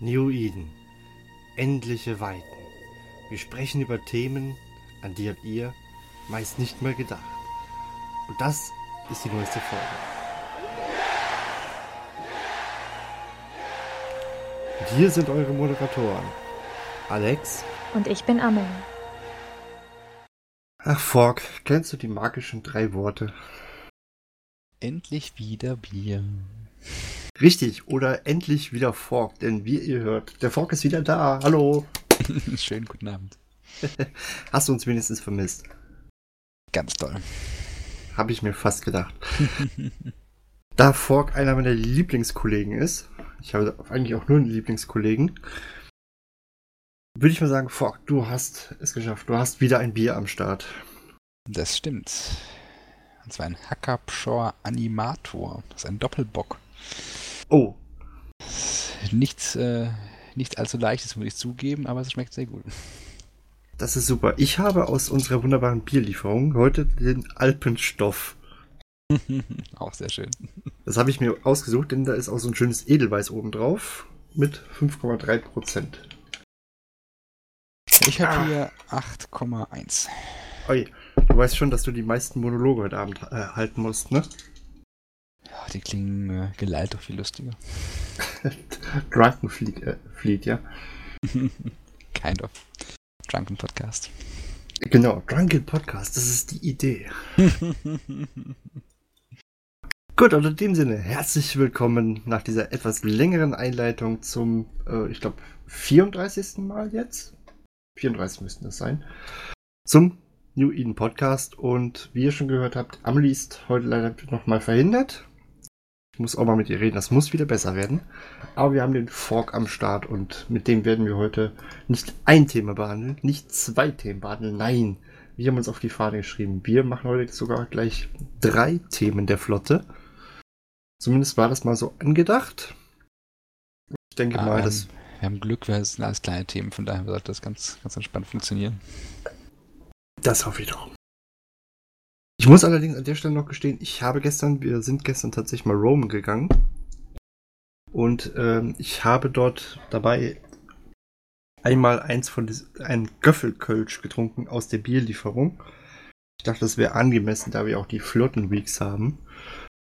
New Eden. Endliche Weiten. Wir sprechen über Themen, an die habt ihr meist nicht mehr gedacht. Und das ist die neueste Folge. Und hier sind eure Moderatoren. Alex. Und ich bin Amel. Ach, Fork, kennst du die magischen drei Worte? Endlich wieder Bier. Richtig, oder endlich wieder Fork, denn wie ihr hört, der Fork ist wieder da. Hallo. Schönen guten Abend. Hast du uns wenigstens vermisst? Ganz toll. Habe ich mir fast gedacht. da Fork einer meiner Lieblingskollegen ist, ich habe eigentlich auch nur einen Lieblingskollegen, würde ich mal sagen, Fork, du hast es geschafft. Du hast wieder ein Bier am Start. Das stimmt. Und zwar ein Hackabschor Animator. Das ist ein Doppelbock. Oh. Nichts, äh, nicht allzu leichtes, muss ich zugeben, aber es schmeckt sehr gut. Das ist super. Ich habe aus unserer wunderbaren Bierlieferung heute den Alpenstoff. auch sehr schön. Das habe ich mir ausgesucht, denn da ist auch so ein schönes Edelweiß oben drauf mit 5,3 Prozent. Ich habe ah. hier 8,1. Oi, du weißt schon, dass du die meisten Monologe heute Abend äh, halten musst, ne? Ja, die klingen äh, geleitet doch viel lustiger. Drunken Fleet, äh, Fleet, ja. kind of. Drunken Podcast. Genau, Drunken Podcast, das ist die Idee. Gut, und in dem Sinne, herzlich willkommen nach dieser etwas längeren Einleitung zum, äh, ich glaube, 34. Mal jetzt. 34 müssten das sein. Zum New Eden Podcast. Und wie ihr schon gehört habt, Amelie ist heute leider nochmal verhindert. Ich muss auch mal mit ihr reden, das muss wieder besser werden. Aber wir haben den Fork am Start und mit dem werden wir heute nicht ein Thema behandeln, nicht zwei Themen behandeln, nein. Wir haben uns auf die Fahne geschrieben. Wir machen heute sogar gleich drei Themen der Flotte. Zumindest war das mal so angedacht. Ich denke ah, mal, dass. Wir haben Glück, wir sind alles kleine Themen, von daher sollte das ganz, ganz entspannt funktionieren. Das hoffe ich doch. Ich muss allerdings an der Stelle noch gestehen, ich habe gestern, wir sind gestern tatsächlich mal Rome gegangen. Und ähm, ich habe dort dabei einmal eins von diesen, ein Göffelkölsch getrunken aus der Bierlieferung. Ich dachte, das wäre angemessen, da wir auch die Flirten-Weeks haben.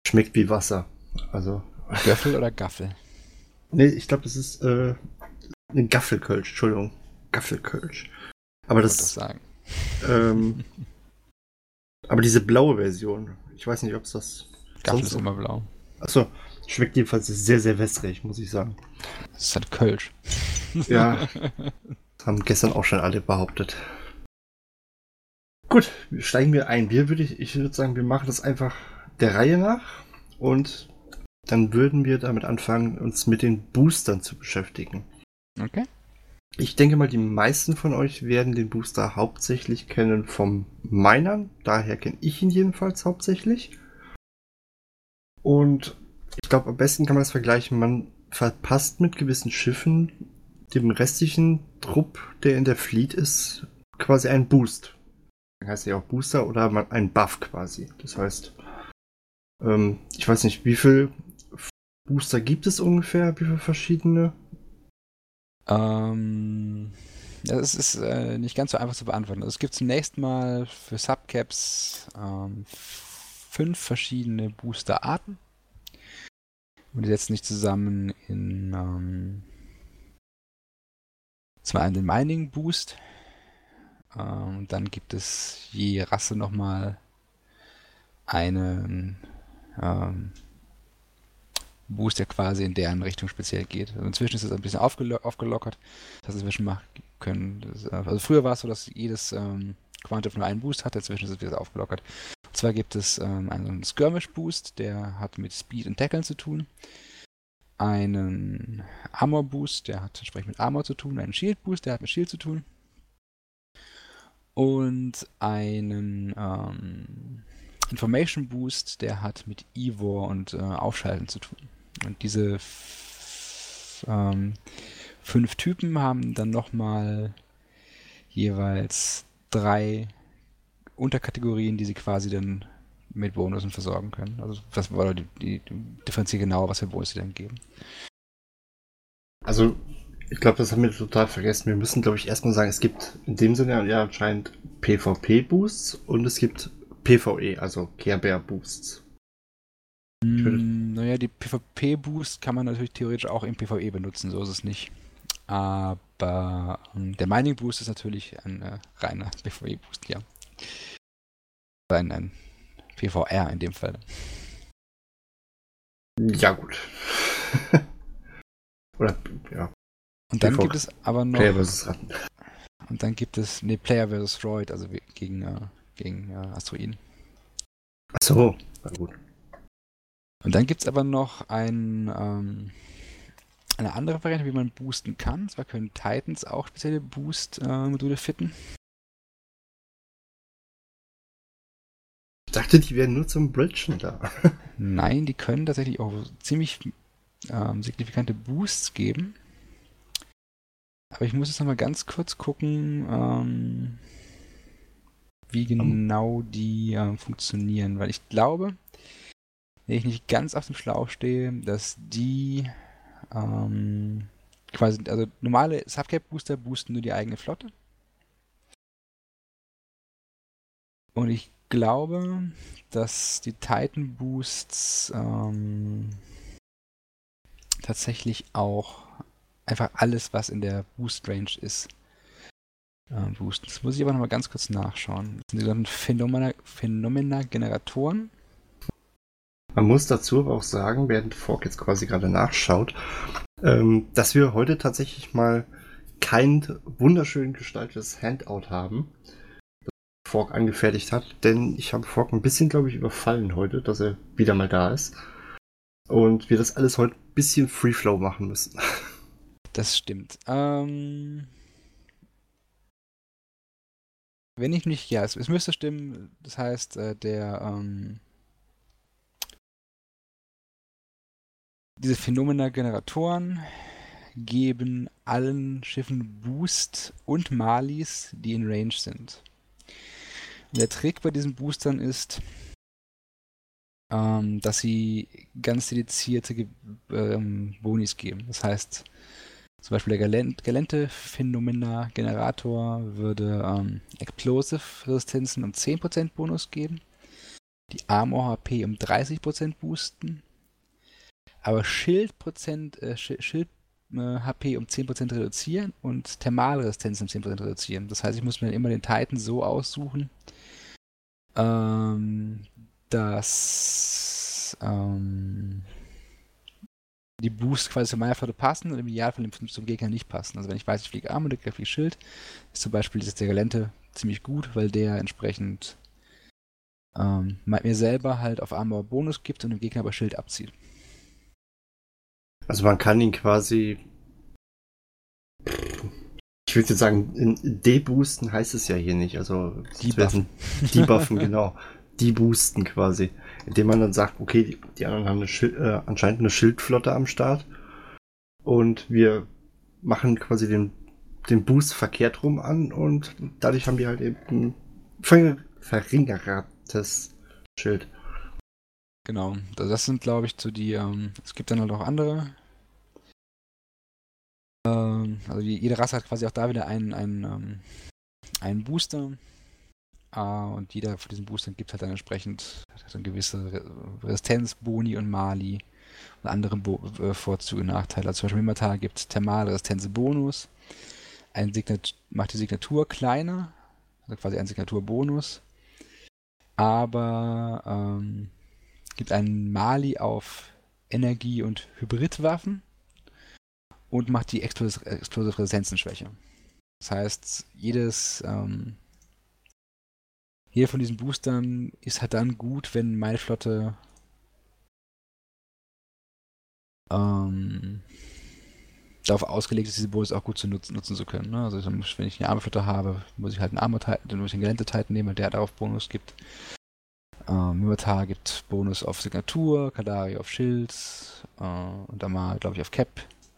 Schmeckt wie Wasser. Also. Göffel oder Gaffel? Nee, ich glaube, das ist äh, ein Gaffelkölsch, Entschuldigung. Gaffelkölsch. Aber das. das sagen. Ähm, aber diese blaue Version, ich weiß nicht, ob es das. Gaffel ist immer blau. Achso, schmeckt jedenfalls sehr, sehr wässrig, muss ich sagen. Das ist halt Kölsch. Ja. Das haben gestern auch schon alle behauptet. Gut, steigen wir ein. Wir würde ich, ich würde sagen, wir machen das einfach der Reihe nach und dann würden wir damit anfangen, uns mit den Boostern zu beschäftigen. Okay. Ich denke mal, die meisten von euch werden den Booster hauptsächlich kennen vom Minern. Daher kenne ich ihn jedenfalls hauptsächlich. Und ich glaube, am besten kann man das vergleichen. Man verpasst mit gewissen Schiffen dem restlichen Trupp, der in der Fleet ist, quasi einen Boost. Dann heißt ja auch Booster oder ein Buff quasi. Das heißt, ähm, ich weiß nicht, wie viel Booster gibt es ungefähr? Wie viele verschiedene? Ähm, das ist äh, nicht ganz so einfach zu beantworten. Also es gibt zunächst mal für Subcaps ähm, fünf verschiedene Booster-Arten. Und die setzen sich zusammen in ähm, zum einen den Mining Boost. Ähm, dann gibt es je Rasse nochmal einen ähm, Boost, der quasi in deren Richtung speziell geht. Also inzwischen ist es ein bisschen aufgelo aufgelockert, dass wir schon machen können. Äh, also früher war es so, dass jedes ähm, Quantum nur einen Boost hatte, inzwischen ist es wieder aufgelockert. Und zwar gibt es ähm, einen Skirmish Boost, der hat mit Speed und Tackeln zu tun. Einen Armor Boost, der hat entsprechend mit Armor zu tun. Einen Shield Boost, der hat mit Shield zu tun. Und einen ähm, Information Boost, der hat mit Ivor und äh, Aufschalten zu tun. Und diese ähm, fünf Typen haben dann nochmal jeweils drei Unterkategorien, die sie quasi dann mit Bonussen versorgen können. Also das war die, die, die differenziert genauer, was für Bonus sie dann geben. Also ich glaube, das haben wir total vergessen. Wir müssen, glaube ich, erstmal sagen, es gibt in dem Sinne ja anscheinend PvP-Boosts und es gibt PvE, also Care Bear Boosts. Mm, naja, die PvP-Boost kann man natürlich theoretisch auch im PvE benutzen, so ist es nicht. Aber ähm, der Mining Boost ist natürlich ein äh, reiner PvE Boost, ja. Ein, ein PvR in dem Fall. Ja, gut. Oder, ja. Und dann gibt es aber noch. Player vs. Ratten. Und dann gibt es, ne, Player vs. Droid, also gegen, äh, gegen äh, Asteroiden. Ach so, na gut. Und dann gibt es aber noch ein, ähm, eine andere Variante, wie man boosten kann. Zwar können Titans auch spezielle Boost-Module fitten. Ich dachte, die wären nur zum Bridgen da. Nein, die können tatsächlich auch ziemlich ähm, signifikante Boosts geben. Aber ich muss jetzt nochmal ganz kurz gucken, ähm, wie genau die äh, funktionieren, weil ich glaube, wenn ich nicht ganz auf dem Schlauch stehe, dass die ähm, quasi, also normale Subcap-Booster boosten nur die eigene Flotte. Und ich glaube, dass die Titan Boosts ähm, tatsächlich auch einfach alles, was in der Boost Range ist, äh, boosten. Das muss ich aber nochmal ganz kurz nachschauen. Das sind die sogenannten Phenomena, Phenomena-Generatoren. Man muss dazu aber auch sagen, während Fork jetzt quasi gerade nachschaut, ähm, dass wir heute tatsächlich mal kein wunderschön gestaltetes Handout haben, das Fork angefertigt hat, denn ich habe Fork ein bisschen, glaube ich, überfallen heute, dass er wieder mal da ist. Und wir das alles heute ein bisschen Free Flow machen müssen. Das stimmt. Ähm, wenn ich nicht, ja, es, es müsste stimmen. Das heißt, äh, der ähm, diese Phenomena-Generatoren geben allen Schiffen Boost und Malis, die in Range sind. Und der Trick bei diesen Boostern ist, ähm, dass sie ganz dedizierte ähm, Bonis geben. Das heißt, zum Beispiel der Galente Phenomena Generator würde ähm, Explosive Resistenzen um 10% Bonus geben, die Armor HP um 30% boosten, aber Schild, äh, Schild äh, HP um 10% reduzieren und Thermalresistenz um 10% reduzieren. Das heißt, ich muss mir immer den Titan so aussuchen, ähm, dass ähm, die Boosts quasi zu meiner Flotte passen und im Idealfall zum Gegner nicht passen. Also wenn ich weiß, ich fliege Arm und der Gegner fliegt Schild, ist zum Beispiel dieses der Galente ziemlich gut, weil der entsprechend ähm, mir selber halt auf Armor Bonus gibt und dem Gegner aber Schild abzieht. Also man kann ihn quasi ich würde jetzt sagen, deboosten heißt es ja hier nicht. Also debuffen, debuffen genau. Deboosten quasi indem man dann sagt, okay, die, die anderen haben eine Schild, äh, anscheinend eine Schildflotte am Start und wir machen quasi den, den Boost verkehrt rum an und dadurch haben die halt eben ein verringertes Schild. Genau, das sind glaube ich so die, ähm, es gibt dann halt auch andere. Ähm, also jede Rasse hat quasi auch da wieder einen, einen, ähm, einen Booster und jeder von diesen Boostern gibt halt dann entsprechend eine gewisse Resistenz, Boni und Mali und andere Bo äh, Vorzüge und Nachteile. Also zum Beispiel Mimata gibt Thermalresistenz Bonus, ein macht die Signatur kleiner, also quasi ein Signaturbonus, aber ähm, gibt einen Mali auf Energie- und Hybridwaffen und macht die Explosive, Explosive Resistenzen schwächer. Das heißt, jedes ähm, jeder von diesen Boostern ist halt dann gut, wenn meine Flotte ähm, darauf ausgelegt ist, diese Bonus auch gut zu nutzen, nutzen zu können. Ne? Also wenn ich eine Armorflotte habe, muss ich halt einen Armor dann muss ich einen Gelände Titan nehmen, der darauf Bonus gibt. Ähm, gibt Bonus auf Signatur, Kadari auf Schild äh, und dann mal, glaube ich, auf Cap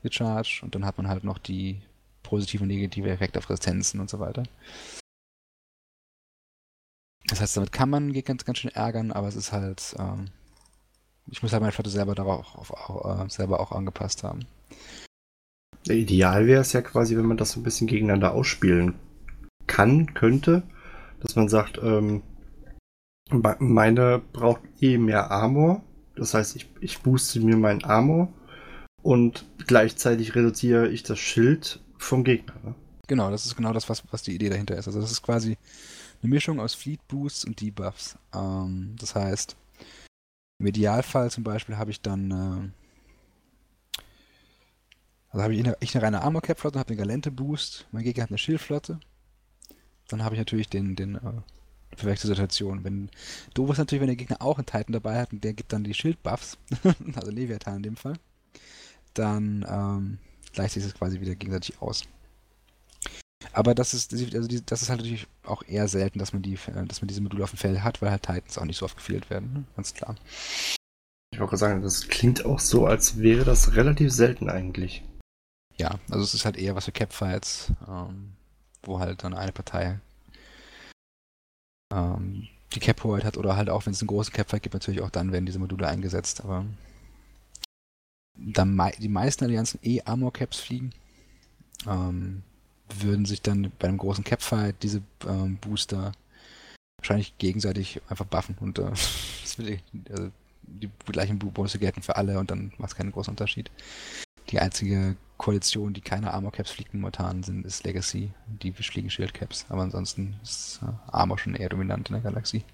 gecharged und dann hat man halt noch die positive und negative Effekte auf Resistenzen und so weiter. Das heißt, damit kann man ganz, ganz schön ärgern, aber es ist halt, ähm, ich muss halt meine Flotte selber darauf auch, auch, äh, selber auch angepasst haben. Ideal wäre es ja quasi, wenn man das so ein bisschen gegeneinander ausspielen kann, könnte, dass man sagt, ähm, meine braucht eh mehr Armor. Das heißt, ich, ich booste mir meinen Armor und gleichzeitig reduziere ich das Schild vom Gegner. Ne? Genau, das ist genau das, was, was die Idee dahinter ist. Also das ist quasi eine Mischung aus Fleet Boosts und Debuffs. Ähm, das heißt, im Idealfall zum Beispiel habe ich dann äh, also habe ich eine, ich eine reine Armor Cap Flotte, habe den Galente Boost, mein Gegner hat eine Schildflotte. Dann habe ich natürlich den, den äh, perfekte Situation. Wenn doof ist natürlich, wenn der Gegner auch einen Titan dabei hat und der gibt dann die Schildbuffs, also Leviathan in dem Fall, dann ähm, gleicht sich das quasi wieder gegenseitig aus. Aber das ist, also die, das ist halt natürlich auch eher selten, dass man, die, äh, dass man diese Module auf dem Feld hat, weil halt Titans auch nicht so oft gefehlt werden, ne? ganz klar. Ich wollte sagen, das klingt auch so, als wäre das relativ selten eigentlich. Ja, also es ist halt eher was für Capfights, ähm, wo halt dann eine Partei ähm, die Cap-Hoheit hat oder halt auch, wenn es einen großen Capfight gibt, natürlich auch dann werden diese Module eingesetzt, aber da mei die meisten Allianzen eh Armor-Caps fliegen, ähm, würden sich dann bei einem großen Capfight diese ähm, Booster wahrscheinlich gegenseitig einfach buffen und äh, die, also die gleichen Bonus gelten für alle und dann macht es keinen großen Unterschied. Die einzige Koalition, die keine Armor Caps fliegt momentan, sind, ist Legacy. Die fliegen Shield Caps. Aber ansonsten ist äh, Armor schon eher dominant in der Galaxie.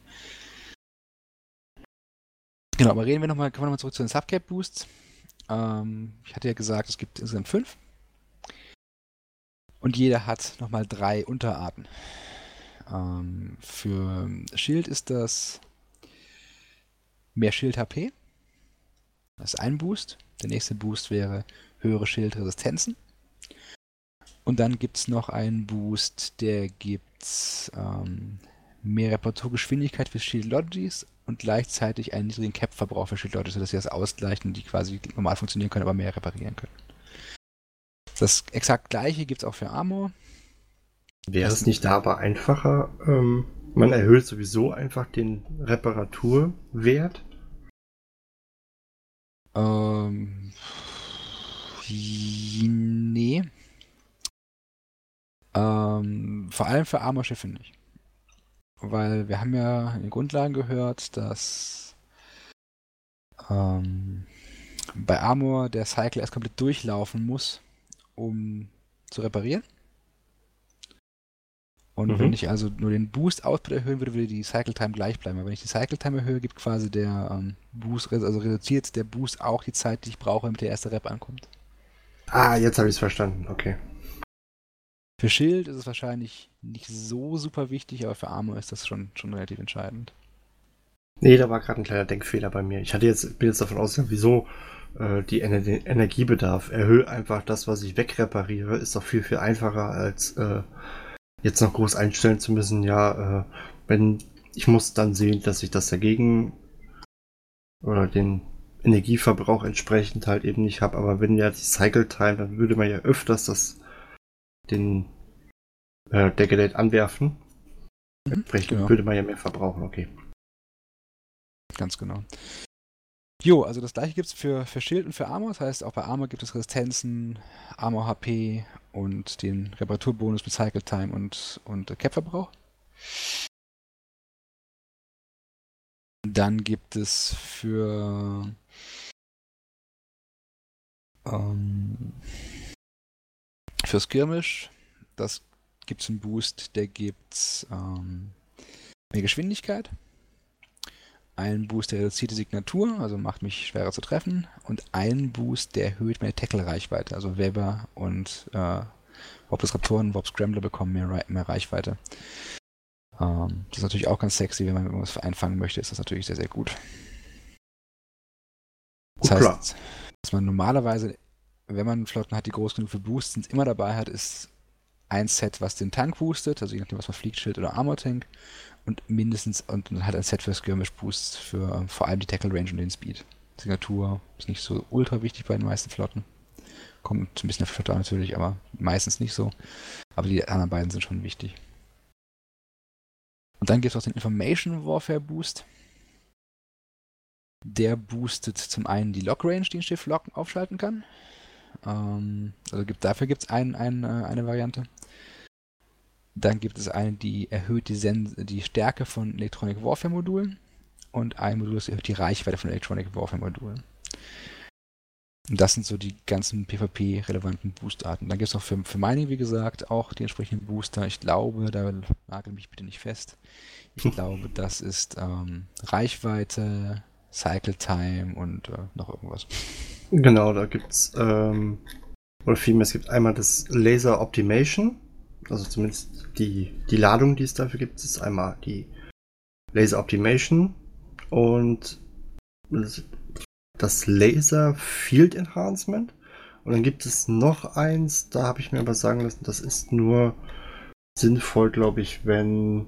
Genau, aber reden wir nochmal, kommen wir nochmal zurück zu den Subcap Boosts. Ähm, ich hatte ja gesagt, es gibt insgesamt fünf. Und jeder hat nochmal drei Unterarten. Ähm, für Schild ist das mehr Schild-HP. Das ist ein Boost. Der nächste Boost wäre höhere Schildresistenzen. Und dann gibt es noch einen Boost, der gibt ähm, mehr Reparaturgeschwindigkeit für Shield-Logies und gleichzeitig einen niedrigen Cap-Verbrauch für Shield-Logies, sodass sie das ausgleichen und die quasi normal funktionieren können, aber mehr reparieren können. Das exakt gleiche gibt es auch für Armor. Wäre es nicht da aber einfacher? Ähm, man erhöht sowieso einfach den Reparaturwert. Ähm, nee. Ähm, vor allem für Armorschiffe nicht. Weil wir haben ja in den Grundlagen gehört, dass ähm, bei Armor der Cycle erst komplett durchlaufen muss, um zu reparieren. Und mhm. wenn ich also nur den Boost-Output erhöhen würde, würde die Cycle-Time gleich bleiben. Aber wenn ich die Cycle-Time erhöhe, gibt quasi der ähm, Boost, also reduziert der Boost auch die Zeit, die ich brauche, damit der erste Rep ankommt. Ah, jetzt habe ich es verstanden, okay. Für Schild ist es wahrscheinlich nicht so super wichtig, aber für Armor ist das schon, schon relativ entscheidend. Nee, da war gerade ein kleiner Denkfehler bei mir. Ich hatte jetzt, bin jetzt davon ausgegangen, wieso äh, die Ener Energiebedarf. Erhöhe einfach das, was ich wegrepariere, ist doch viel, viel einfacher als äh, jetzt noch groß einstellen zu müssen. Ja, äh, wenn ich muss dann sehen, dass ich das dagegen oder den Energieverbrauch entsprechend halt eben nicht habe. Aber wenn ja die Cycle Time, dann würde man ja öfters das den äh, Gerät anwerfen. Mhm, entsprechend genau. würde man ja mehr verbrauchen, okay. Ganz genau. Jo, also das gleiche gibt es für, für Schild und für Armor. Das heißt, auch bei Armor gibt es Resistenzen, Armor HP und den Reparaturbonus mit Cycle Time und, und Cap-Verbrauch. Dann gibt es für ähm, für Skirmish, das gibt es einen Boost, der gibt ähm, mehr Geschwindigkeit einen Boost, der reduziert die Signatur, also macht mich schwerer zu treffen, und einen Boost, der erhöht meine Tackle-Reichweite. Also Weber und äh, Raptoren, Wob Scrambler bekommen mehr, mehr Reichweite. Ähm, das ist natürlich auch ganz sexy, wenn man irgendwas einfangen möchte, ist das natürlich sehr, sehr gut. Das heißt, dass man normalerweise, wenn man Flotten hat, die groß genug für Boosts immer dabei hat, ist ein Set, was den Tank boostet, also je nachdem, was man fliegt, Schild oder Armor Tank und mindestens und halt ein Set für Skirmish Boosts für ähm, vor allem die Tackle Range und den Speed. Signatur ist nicht so ultra wichtig bei den meisten Flotten. Kommt ein bisschen auf Flotte an natürlich, aber meistens nicht so. Aber die anderen beiden sind schon wichtig. Und dann gibt es auch den Information Warfare Boost. Der boostet zum einen die Lock Range, die ein Schiff locken, aufschalten kann. Ähm, also gibt, dafür gibt es ein, ein, äh, eine Variante. Dann gibt es eine, die erhöht die, Sen die Stärke von Electronic Warfare Modulen und ein Modul, das erhöht die Reichweite von Electronic Warfare Modulen. Und das sind so die ganzen PvP-relevanten Boostarten. Dann gibt es auch für, für Mining, wie gesagt, auch die entsprechenden Booster. Ich glaube, da nagel mich bitte nicht fest. Ich glaube, das ist ähm, Reichweite, Cycle Time und äh, noch irgendwas. Genau, da gibt's, ähm, oder vielmehr, es gibt einmal das Laser Optimation, also zumindest die, die Ladung, die es dafür gibt, ist einmal die Laser Optimation und das Laser Field Enhancement. Und dann gibt es noch eins, da habe ich mir aber sagen lassen, das ist nur sinnvoll, glaube ich, wenn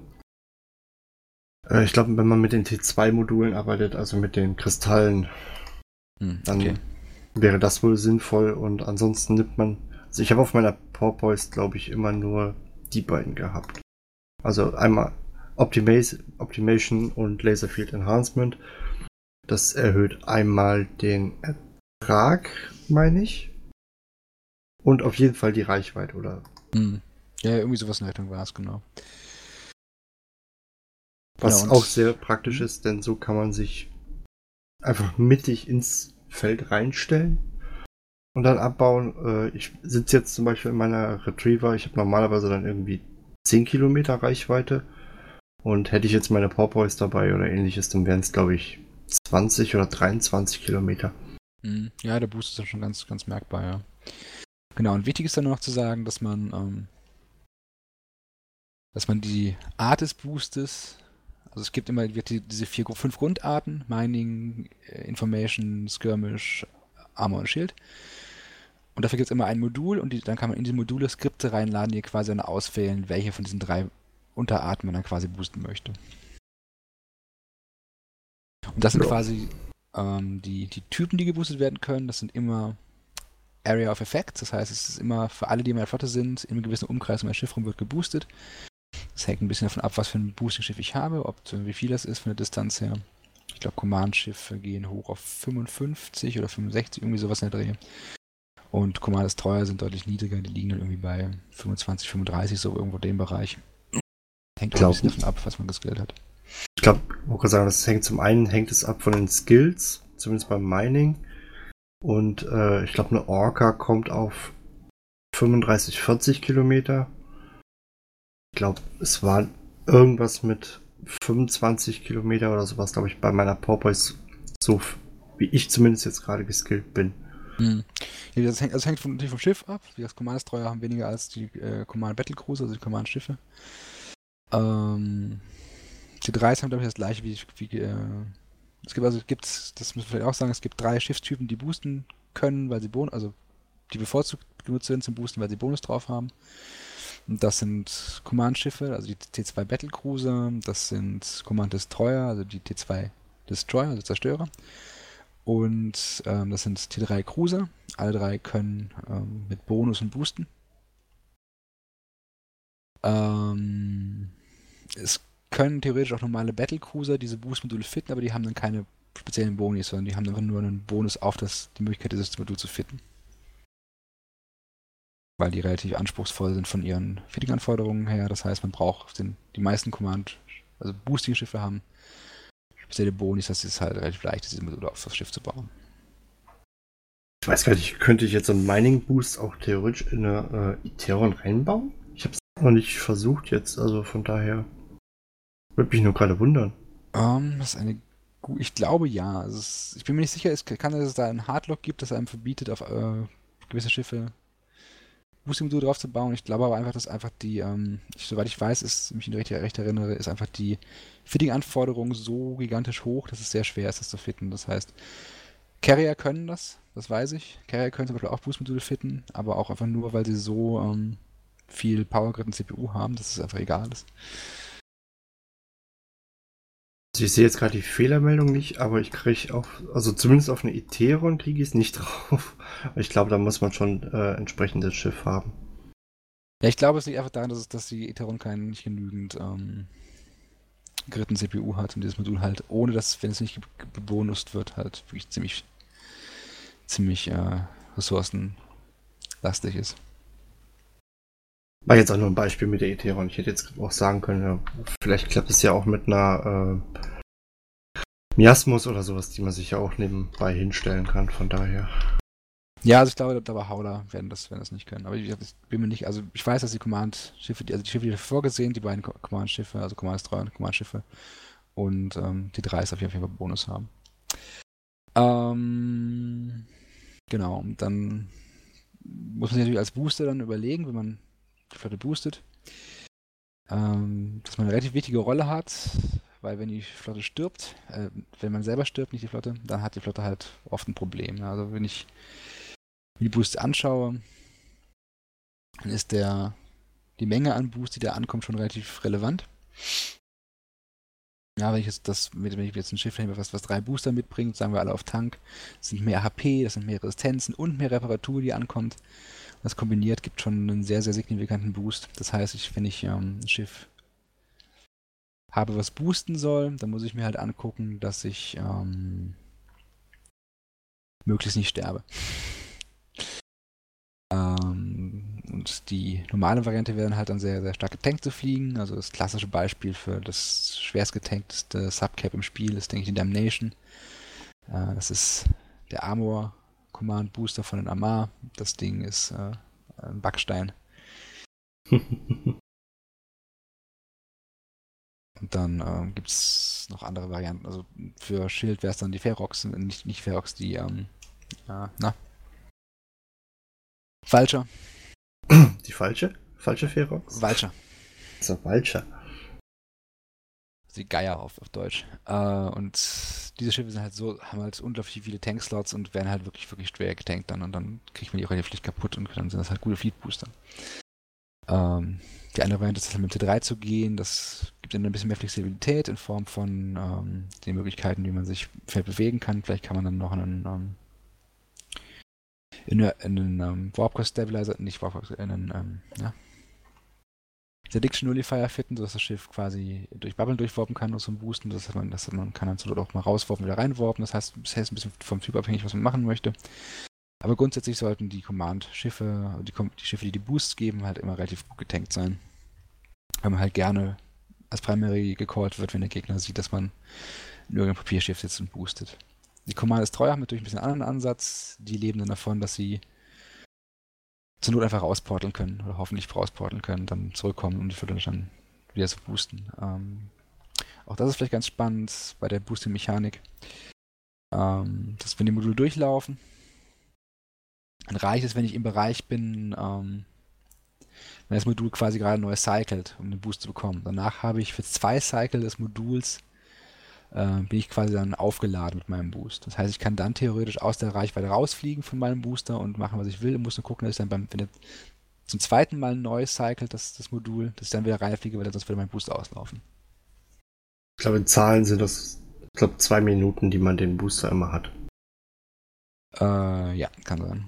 äh, ich glaube, wenn man mit den T2-Modulen arbeitet, also mit den Kristallen, hm, dann okay. wäre das wohl sinnvoll. Und ansonsten nimmt man, also ich habe auf meiner Porpoise, glaube ich, immer nur die beiden gehabt. Also einmal Optima Optimation und Laser Field Enhancement. Das erhöht einmal den Ertrag, meine ich. Und auf jeden Fall die Reichweite, oder? Hm. Ja, irgendwie sowas in der Richtung war es, genau. Was ja, auch sehr praktisch ist, denn so kann man sich einfach mittig ins Feld reinstellen und dann abbauen. Äh, ich sitze jetzt zum Beispiel in meiner Retriever. Ich habe normalerweise dann irgendwie 10 Kilometer Reichweite. Und hätte ich jetzt meine Porpoise dabei oder ähnliches, dann wären es, glaube ich, 20 oder 23 Kilometer. Mhm. Ja, der Boost ist dann schon ganz, ganz merkbar, ja. Genau, und wichtig ist dann noch zu sagen, dass man, ähm, dass man die Art des Boostes also es gibt immer diese vier, fünf Grundarten: Mining, äh, Information, Skirmish, Armor und Schild. Und dafür gibt es immer ein Modul und die, dann kann man in diese Module Skripte reinladen, die quasi dann auswählen, welche von diesen drei Unterarten man dann quasi boosten möchte. Und das sind ja. quasi ähm, die, die Typen, die geboostet werden können. Das sind immer Area of Effects, das heißt, es ist immer für alle, die in meiner Flotte sind, in einem gewissen Umkreis um ein Schiff rum wird geboostet. Das hängt ein bisschen davon ab, was für ein Boosting-Schiff ich habe, ob wie viel das ist von der Distanz her. Ich glaube, Command-Schiffe gehen hoch auf 55 oder 65, irgendwie sowas in der Dreh. Und Command ist teuer, sind deutlich niedriger, die liegen dann irgendwie bei 25, 35, so irgendwo dem Bereich. Hängt auch ein bisschen davon ab, was man geskillt hat. Ich glaube, ich kann sagen, das hängt zum einen hängt es ab von den Skills, zumindest beim Mining. Und äh, ich glaube, eine Orca kommt auf 35, 40 Kilometer glaube, es war irgendwas mit 25 Kilometer oder sowas, glaube ich, bei meiner Porpoise, so wie ich zumindest jetzt gerade geskillt bin. Hm. Ja, das hängt, also hängt von, natürlich vom Schiff ab. Die Command-Destroyer haben weniger als die äh, Command-Battle-Cruiser, also die Command-Schiffe. Ähm, die 3 haben, glaube ich, das gleiche wie, wie äh, es gibt also, gibt's, das müssen wir vielleicht auch sagen, es gibt drei Schiffstypen, die boosten können, weil sie Bonus, also die bevorzugt genutzt werden zum Boosten, weil sie Bonus drauf haben. Das sind Command-Schiffe, also die T2 Battlecruiser, das sind Command Destroyer, also die T2 Destroyer, also Zerstörer. Und ähm, das sind T3 Cruiser. Alle drei können ähm, mit Bonus und Boosten. Ähm, es können theoretisch auch normale Battlecruiser diese Boost-Module fitten, aber die haben dann keine speziellen Boni, sondern die haben einfach nur einen Bonus auf das, die Möglichkeit, dieses Modul zu fitten weil die relativ anspruchsvoll sind von ihren Fitting-Anforderungen her. Das heißt, man braucht den, die meisten Command, also Boosting-Schiffe haben spezielle Bonis, dass es halt relativ leicht ist, Module auf das Schiff zu bauen. Ich weiß gar nicht, könnte ich jetzt so einen Mining-Boost auch theoretisch in eine äh, Iteron reinbauen? Ich habe es noch nicht versucht jetzt, also von daher würde mich nur gerade wundern. Um, ähm, das ist eine ich glaube ja. Also es, ich bin mir nicht sicher, es kann, dass es da einen Hardlock gibt, das einem verbietet, auf äh, gewisse Schiffe Boosting-Modul drauf zu bauen. Ich glaube aber einfach, dass einfach die, ähm, ich, soweit ich weiß, ist, mich recht, recht erinnere, ist einfach die Fitting-Anforderung so gigantisch hoch, dass es sehr schwer ist, das zu fitten. Das heißt, Carrier können das, das weiß ich. Carrier können zum Beispiel auch Boost-Module fitten, aber auch einfach nur, weil sie so ähm, viel Power-Grid und CPU haben, dass es einfach egal ist. Also ich sehe jetzt gerade die Fehlermeldung nicht, aber ich kriege auch, also zumindest auf eine Iteron kriege ich es nicht drauf. Ich glaube, da muss man schon äh, entsprechendes Schiff haben. Ja, ich glaube, es liegt einfach daran, dass, es, dass die Iteron keinen nicht genügend ähm, geritten CPU hat und dieses Modul halt, ohne dass, wenn es nicht bebonust wird, halt wirklich ziemlich, ziemlich äh, Ressourcen lastig ist. War jetzt auch nur ein Beispiel mit der Ethereum. Ich hätte jetzt auch sagen können, ja, vielleicht klappt es ja auch mit einer äh, Miasmus oder sowas, die man sich ja auch nebenbei hinstellen kann. Von daher. Ja, also ich glaube, da war Howler werden das, werden das nicht können. Aber ich, ich, bin mir nicht, also ich weiß, dass die Command-Schiffe, also die Schiffe, die vorgesehen, die beiden Command-Schiffe, also Command 3 und Command-Schiffe und ähm, die 3 ist auf jeden Fall Bonus haben. Ähm, genau, und dann muss man sich natürlich als Booster dann überlegen, wenn man Flotte boostet, ähm, dass man eine relativ wichtige Rolle hat, weil wenn die Flotte stirbt, äh, wenn man selber stirbt, nicht die Flotte, dann hat die Flotte halt oft ein Problem. Also wenn ich die Boosts anschaue, dann ist der die Menge an Boost, die da ankommt, schon relativ relevant. Ja, wenn ich jetzt das, wenn ich jetzt ein Schiff nehme, was, was drei Booster mitbringt, sagen wir alle auf Tank, sind mehr HP, das sind mehr Resistenzen und mehr Reparatur, die ankommt. Das kombiniert gibt schon einen sehr, sehr signifikanten Boost. Das heißt, ich, wenn ich ähm, ein Schiff habe, was boosten soll, dann muss ich mir halt angucken, dass ich ähm, möglichst nicht sterbe. Ähm, und die normale Variante wäre dann halt dann sehr, sehr stark getankt zu fliegen. Also das klassische Beispiel für das schwerst getankteste Subcap im Spiel ist, denke ich, die Damnation. Äh, das ist der Armor Command Booster von den Amar. Das Ding ist äh, ein Backstein. Und dann äh, gibt es noch andere Varianten. Also für Schild wäre es dann die Ferox, nicht, nicht Ferox, die, ähm, äh, na? Falscher. Die falsche? Falsche Ferox? Walcher. So, Walcher die Geier auf, auf Deutsch. Äh, und diese Schiffe sind halt so, haben halt unglaublich viele Tankslots und werden halt wirklich, wirklich schwer getankt dann und dann kriegt man die auch relativ schlecht kaputt und dann sind das halt gute Fleet-Booster. Ähm, die andere Variante ist halt mit T3 zu gehen, das gibt dann ein bisschen mehr Flexibilität in Form von ähm, den Möglichkeiten, wie man sich Feld bewegen kann. Vielleicht kann man dann noch einen ähm, in, einen ähm, Warp Stabilizer, nicht Warp in einen, ähm, ja, Prediction Nullifier fitten, sodass das Schiff quasi durch Bubbeln durchwarpen kann und zum Boosten. Das heißt, man, das, man kann dann so auch mal rauswarpen, wieder reinwarpen. Das heißt, es ist ein bisschen vom Typ abhängig, was man machen möchte. Aber grundsätzlich sollten die Command-Schiffe, die, die, Schiffe, die die Boosts geben, halt immer relativ gut getankt sein. Weil man halt gerne als Primary gecallt wird, wenn der Gegner sieht, dass man in irgendeinem Papierschiff sitzt und boostet. Die Command ist treu, haben natürlich ein bisschen anderen Ansatz. Die leben dann davon, dass sie zur Not einfach rausporteln können oder hoffentlich rausporteln können, dann zurückkommen, um die Flotte dann wieder zu boosten. Ähm, auch das ist vielleicht ganz spannend bei der Boosting-Mechanik. Ähm, dass wenn die Module durchlaufen, dann reicht es, wenn ich im Bereich bin, ähm, wenn das Modul quasi gerade neu cycelt, um den Boost zu bekommen. Danach habe ich für zwei Cycle des Moduls äh, bin ich quasi dann aufgeladen mit meinem Boost. Das heißt, ich kann dann theoretisch aus der Reichweite rausfliegen von meinem Booster und machen, was ich will. Ich muss nur gucken, dass ich dann beim, wenn er zum zweiten Mal neu cycelt, das, das Modul, dass ich dann wieder reinfliege, weil sonst würde mein Booster auslaufen. Ich glaube, in Zahlen sind das, ich glaube, zwei Minuten, die man den Booster immer hat. Äh, ja, kann sein.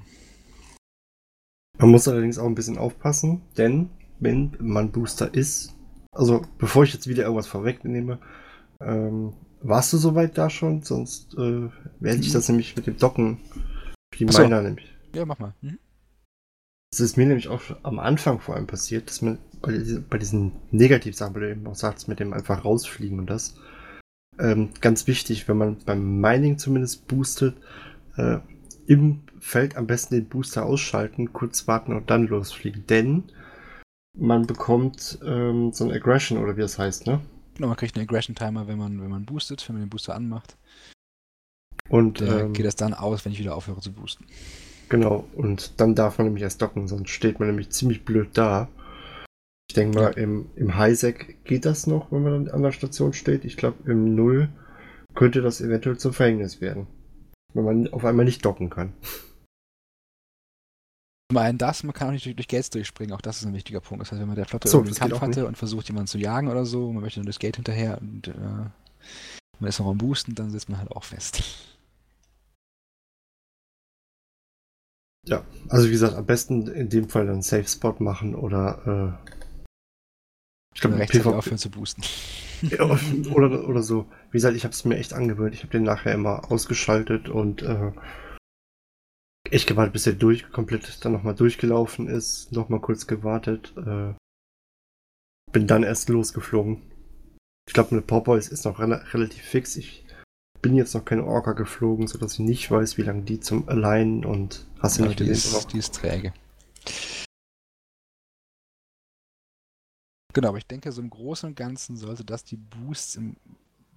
Man muss allerdings auch ein bisschen aufpassen, denn wenn man Booster ist, also bevor ich jetzt wieder irgendwas vorwegnehme, ähm, warst du soweit da schon? Sonst äh, werde ich mhm. das nämlich mit dem Docken für die Achso. Miner nämlich. Ja, mach mal. Mhm. Das ist mir nämlich auch am Anfang vor allem passiert, dass man bei, bei diesen Negativsachen, bei dem auch sagst, mit dem einfach rausfliegen und das, ähm, ganz wichtig, wenn man beim Mining zumindest boostet, äh, im Feld am besten den Booster ausschalten, kurz warten und dann losfliegen. Denn man bekommt ähm, so ein Aggression oder wie das heißt, ne? Genau, man kriegt einen Aggression-Timer, wenn man, wenn man boostet, wenn man den Booster anmacht. Und ähm, geht das dann aus, wenn ich wieder aufhöre zu boosten. Genau, und dann darf man nämlich erst docken, sonst steht man nämlich ziemlich blöd da. Ich denke mal, ja. im, im Highsec geht das noch, wenn man dann an der Station steht. Ich glaube, im Null könnte das eventuell zum Verhängnis werden. Wenn man auf einmal nicht docken kann. Zum einen das, man kann auch nicht durch, durch Gates durchspringen, auch das ist ein wichtiger Punkt. Das heißt, wenn man der Flotte so, einen Kampf hatte und versucht, jemanden zu jagen oder so, man möchte dann durchs Gate hinterher und äh, man ist noch am Boosten, dann sitzt man halt auch fest. Ja, also wie gesagt, am besten in dem Fall dann Safe Spot machen oder äh, ich glaube, PvP aufhören zu boosten. Oder, oder so. Wie gesagt, ich habe es mir echt angewöhnt. Ich habe den nachher immer ausgeschaltet und äh, echt gewartet, bis er durch, komplett dann nochmal durchgelaufen ist, nochmal kurz gewartet. Äh, bin dann erst losgeflogen. Ich glaube, mit Popeyes ist noch re relativ fix. Ich bin jetzt noch keine Orca geflogen, sodass ich nicht weiß, wie lange die zum Alignen und hast du ja, nicht die ist, die ist träge. Genau, aber ich denke, so im Großen und Ganzen sollte das die Boosts im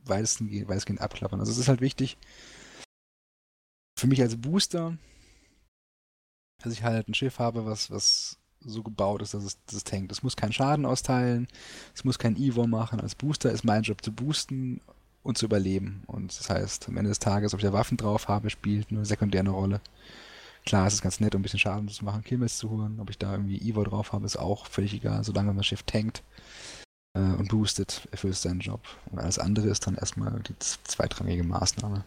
weitesten, weitestgehend abklappern. Also es ist halt wichtig, für mich als Booster, dass ich halt ein Schiff habe, was, was so gebaut ist, dass es, dass es tankt. Es muss keinen Schaden austeilen, es muss kein Evo machen. Als Booster ist mein Job zu boosten und zu überleben. Und das heißt, am Ende des Tages, ob ich da Waffen drauf habe, spielt nur sekundär eine Rolle. Klar, es ist ganz nett, um ein bisschen Schaden zu machen, Kills zu holen. Ob ich da irgendwie Evo drauf habe, ist auch völlig egal, solange das Schiff tankt äh, und boostet, erfüllt es seinen Job. Und alles andere ist dann erstmal die zweitrangige Maßnahme.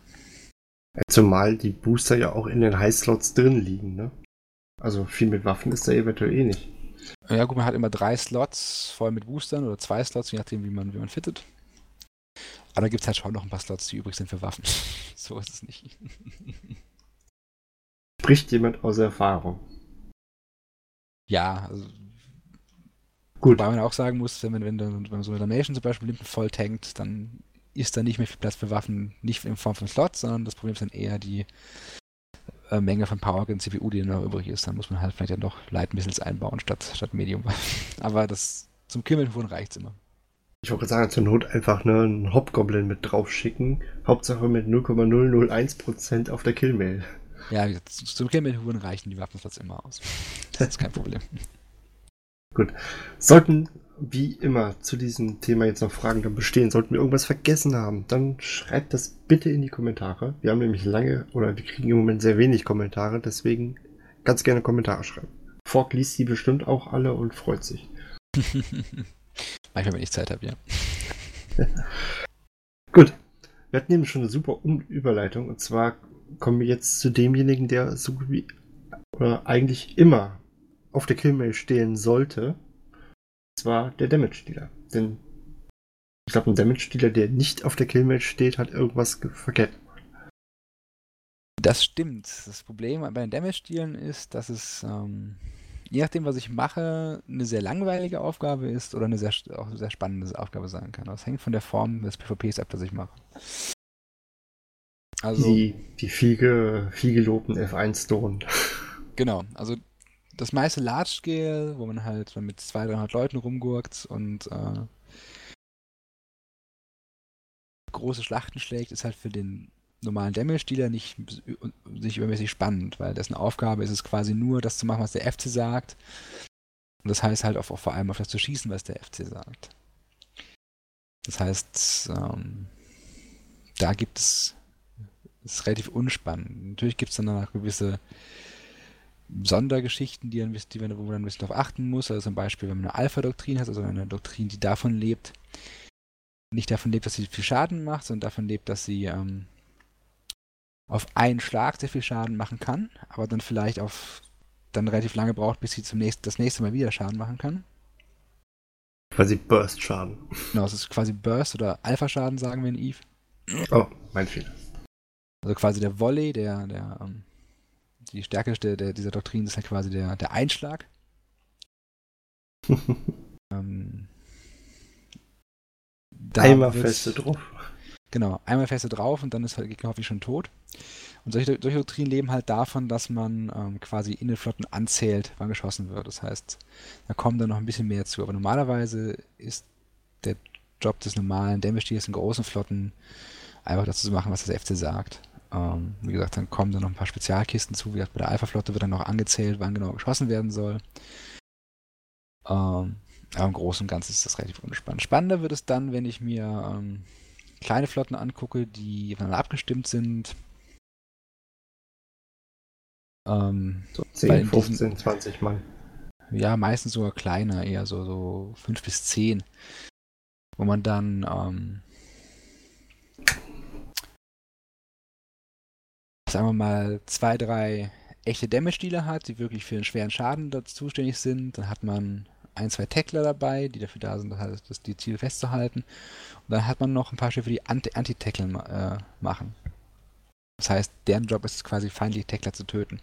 Zumal die Booster ja auch in den High-Slots drin liegen, ne? Also viel mit Waffen ist da eventuell eh nicht. Ja gut, man hat immer drei Slots voll mit Boostern oder zwei Slots, je nachdem, wie man, wie man fittet. Aber da gibt es halt schon noch ein paar Slots, die übrig sind für Waffen. so ist es nicht. Spricht jemand aus Erfahrung? Ja, also. Gut. Wobei man auch sagen muss, wenn man, wenn, wenn man so eine Damnation zum Beispiel und voll tankt, dann ist da nicht mehr viel Platz für Waffen, nicht in Form von Slots, sondern das Problem ist dann eher die äh, Menge von Power und CPU, die noch übrig ist. Dann muss man halt vielleicht ja noch Light Missiles einbauen statt, statt Medium. Aber das zum reicht es immer. Ich wollte sagen, zur Not einfach ne, einen Hobgoblin mit drauf schicken. Hauptsache mit 0,001% auf der Killmail. Ja, zum Killen reichen die Waffenslots immer aus. Das ist kein Problem. Gut. Sollten wie immer zu diesem Thema jetzt noch Fragen dann bestehen, sollten wir irgendwas vergessen haben, dann schreibt das bitte in die Kommentare. Wir haben nämlich lange oder wir kriegen im Moment sehr wenig Kommentare, deswegen ganz gerne Kommentare schreiben. Fork liest die bestimmt auch alle und freut sich. Manchmal, wenn ich Zeit habe, ja. Gut. Wir hatten eben schon eine super Überleitung und zwar kommen wir jetzt zu demjenigen, der so wie oder eigentlich immer auf der Killmail stehen sollte zwar der Damage-Dealer. Denn ich glaube, ein Damage-Dealer, der nicht auf der Killmatch steht, hat irgendwas verkehrt gemacht. Das stimmt. Das Problem bei den Damage-Dealern ist, dass es, ähm, je nachdem, was ich mache, eine sehr langweilige Aufgabe ist oder eine sehr, auch eine sehr spannende Aufgabe sein kann. Das hängt von der Form des PvPs ab, das ich mache. Also, die, die viel, viel gelobten F1-Stone. Genau, also das meiste Large Scale, wo man halt mit 200, 300 Leuten rumgurkt und äh, große Schlachten schlägt, ist halt für den normalen Damage-Dealer nicht, nicht übermäßig spannend, weil dessen Aufgabe ist es quasi nur, das zu machen, was der FC sagt. Und das heißt halt auch, auch vor allem auf das zu schießen, was der FC sagt. Das heißt, ähm, da gibt es, ist relativ unspannend. Natürlich gibt es dann auch gewisse Sondergeschichten, die, dann, die, wo man ein bisschen darauf achten muss. Also zum Beispiel, wenn man eine Alpha-Doktrin hat, also eine Doktrin, die davon lebt, nicht davon lebt, dass sie viel Schaden macht, sondern davon lebt, dass sie ähm, auf einen Schlag sehr viel Schaden machen kann, aber dann vielleicht auf dann relativ lange braucht, bis sie zum nächsten, das nächste Mal wieder Schaden machen kann. Quasi Burst-Schaden. Genau, es ist quasi Burst oder Alpha-Schaden, sagen wir in Eve. Oh, mein Fehler. Also quasi der Volley, der, der ähm, die Stärke der, der, dieser Doktrin ist halt quasi der, der Einschlag. ähm, einmal feste drauf. Genau, einmal feste drauf und dann ist halt Gegner hoffentlich schon tot. Und solche, solche Doktrinen leben halt davon, dass man ähm, quasi in den Flotten anzählt, wann geschossen wird. Das heißt, da kommt dann noch ein bisschen mehr zu. Aber normalerweise ist der Job des normalen Damage-Dealers in großen Flotten einfach dazu zu machen, was das FC sagt. Ähm, wie gesagt, dann kommen dann noch ein paar Spezialkisten zu. Wie gesagt, bei der Alpha-Flotte wird dann noch angezählt, wann genau geschossen werden soll. Ähm, aber im Großen und Ganzen ist das relativ unspannend. Spannender wird es dann, wenn ich mir ähm, kleine Flotten angucke, die voneinander abgestimmt sind. Ähm, so 10, 15, diesen, 20 Mann. Ja, meistens sogar kleiner, eher so, so 5 bis 10. Wo man dann ähm, sagen wir mal, zwei, drei echte Damage-Dealer hat, die wirklich für den schweren Schaden zuständig sind. Dann hat man ein, zwei Tackler dabei, die dafür da sind, das, das die Ziele festzuhalten. Und dann hat man noch ein paar Schiffe, die Anti-Tackle äh, machen. Das heißt, deren Job ist es quasi, feindliche Tackler zu töten.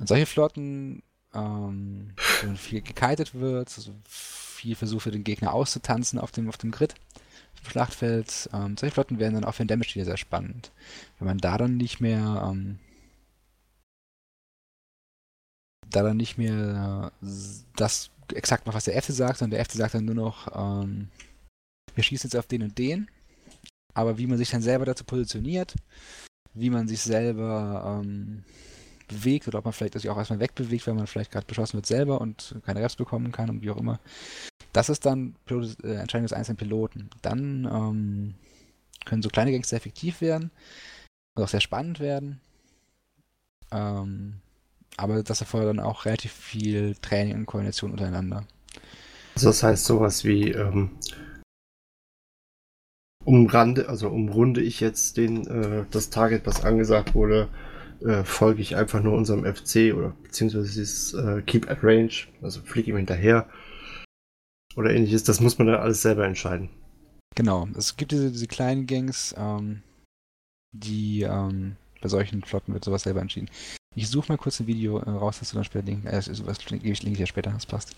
Und solche Flotten, ähm, wo viel gekitet wird, also viel Versuch für den Gegner auszutanzen auf dem, auf dem Grid, im Schlachtfeld. Ähm, solche Flotten werden dann auch für den Damage wieder sehr spannend. Wenn man da dann nicht mehr ähm, da dann nicht mehr äh, das exakt macht, was der FC sagt, sondern der FC sagt dann nur noch, ähm, wir schießen jetzt auf den und den. Aber wie man sich dann selber dazu positioniert, wie man sich selber ähm, bewegt oder ob man vielleicht sich auch erstmal wegbewegt, wenn man vielleicht gerade beschossen wird selber und keine Reps bekommen kann und wie auch immer. Das ist dann äh, Entscheidung des einzelnen Piloten. Dann ähm, können so kleine Gangs sehr effektiv werden und auch sehr spannend werden. Ähm, aber das erfordert dann auch relativ viel Training und Koordination untereinander. Also das heißt sowas wie ähm, umrande, also umrunde ich jetzt den äh, das Target, was angesagt wurde, äh, folge ich einfach nur unserem FC oder beziehungsweise dieses äh, Keep at Range, also fliege ihm hinterher oder ähnliches. Das muss man dann alles selber entscheiden. Genau, es gibt diese, diese kleinen Gangs, ähm, die ähm, bei solchen Flotten wird sowas selber entschieden. Ich suche mal kurz ein Video äh, raus, dass du dann später link, äh, was gebe ich link ja später, das passt.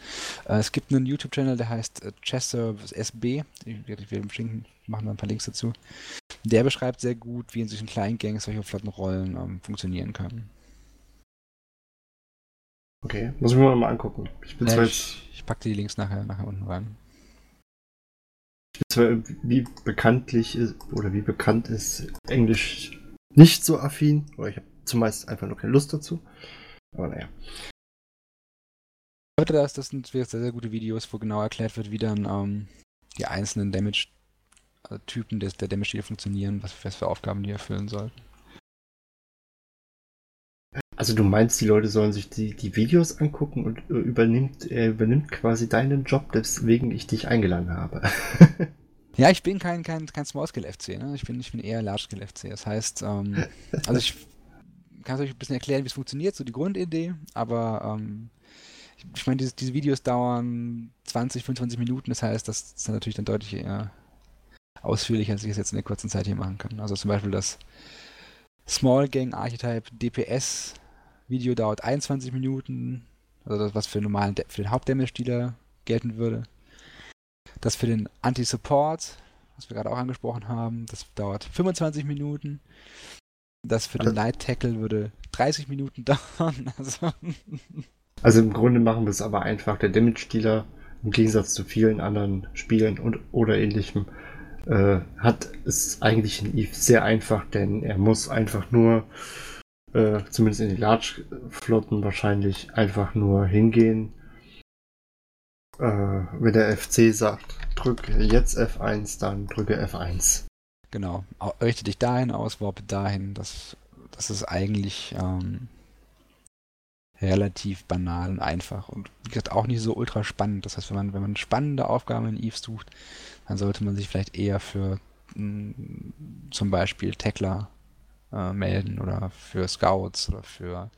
Äh, es gibt einen YouTube-Channel, der heißt äh, Chester SB. Ich werde Schinken machen wir ein paar Links dazu. Der beschreibt sehr gut, wie in solchen kleinen Gangs solche flotten Rollen ähm, funktionieren können. Okay, muss ich mir mal angucken. Ich bin ja, zwar ich, ich packe die Links nachher, nachher unten rein. Ich bin zwar wie bekanntlich ist, oder wie bekannt ist Englisch nicht so affin, oder ich habe zumeist einfach nur keine Lust dazu. Aber naja. Das, das sind sehr, sehr gute Videos, wo genau erklärt wird, wie dann ähm, die einzelnen Damage-Typen des, der Damage-Dealer funktionieren, was, was für Aufgaben die erfüllen sollten. Also du meinst, die Leute sollen sich die, die Videos angucken und äh, übernimmt, er übernimmt quasi deinen Job, weswegen ich dich eingeladen habe. ja, ich bin kein, kein, kein Small-Scale-FC, ne? ich, bin, ich bin eher Large-Scale-FC. Das heißt, ähm, also ich kann es euch ein bisschen erklären, wie es funktioniert, so die Grundidee, aber ähm, ich meine, diese, diese, Videos dauern 20, 25 Minuten, das heißt, das ist natürlich dann deutlich eher ausführlicher, als ich es jetzt in der kurzen Zeit hier machen kann. Also zum Beispiel das Small Gang Archetype DPS Video dauert 21 Minuten, also das, was für, normalen, für den Hauptdamage-Dealer gelten würde. Das für den Anti-Support, was wir gerade auch angesprochen haben, das dauert 25 Minuten. Das für den also, Night Tackle würde 30 Minuten dauern. Also, also im Grunde machen wir es aber einfach. Der Damage-Dealer, im Gegensatz zu vielen anderen Spielen und oder ähnlichem, äh, hat es eigentlich in Eve sehr einfach, denn er muss einfach nur, äh, zumindest in den Large-Flotten wahrscheinlich, einfach nur hingehen. Äh, wenn der FC sagt, drücke jetzt F1, dann drücke F1. Genau. Richte dich dahin aus, warpe dahin. Das, das ist eigentlich ähm, relativ banal und einfach. Und wie gesagt, auch nicht so ultra spannend. Das heißt, wenn man, wenn man spannende Aufgaben in Eve sucht, dann sollte man sich vielleicht eher für mh, hm, zum Beispiel Tackler äh, melden oder für Scouts oder für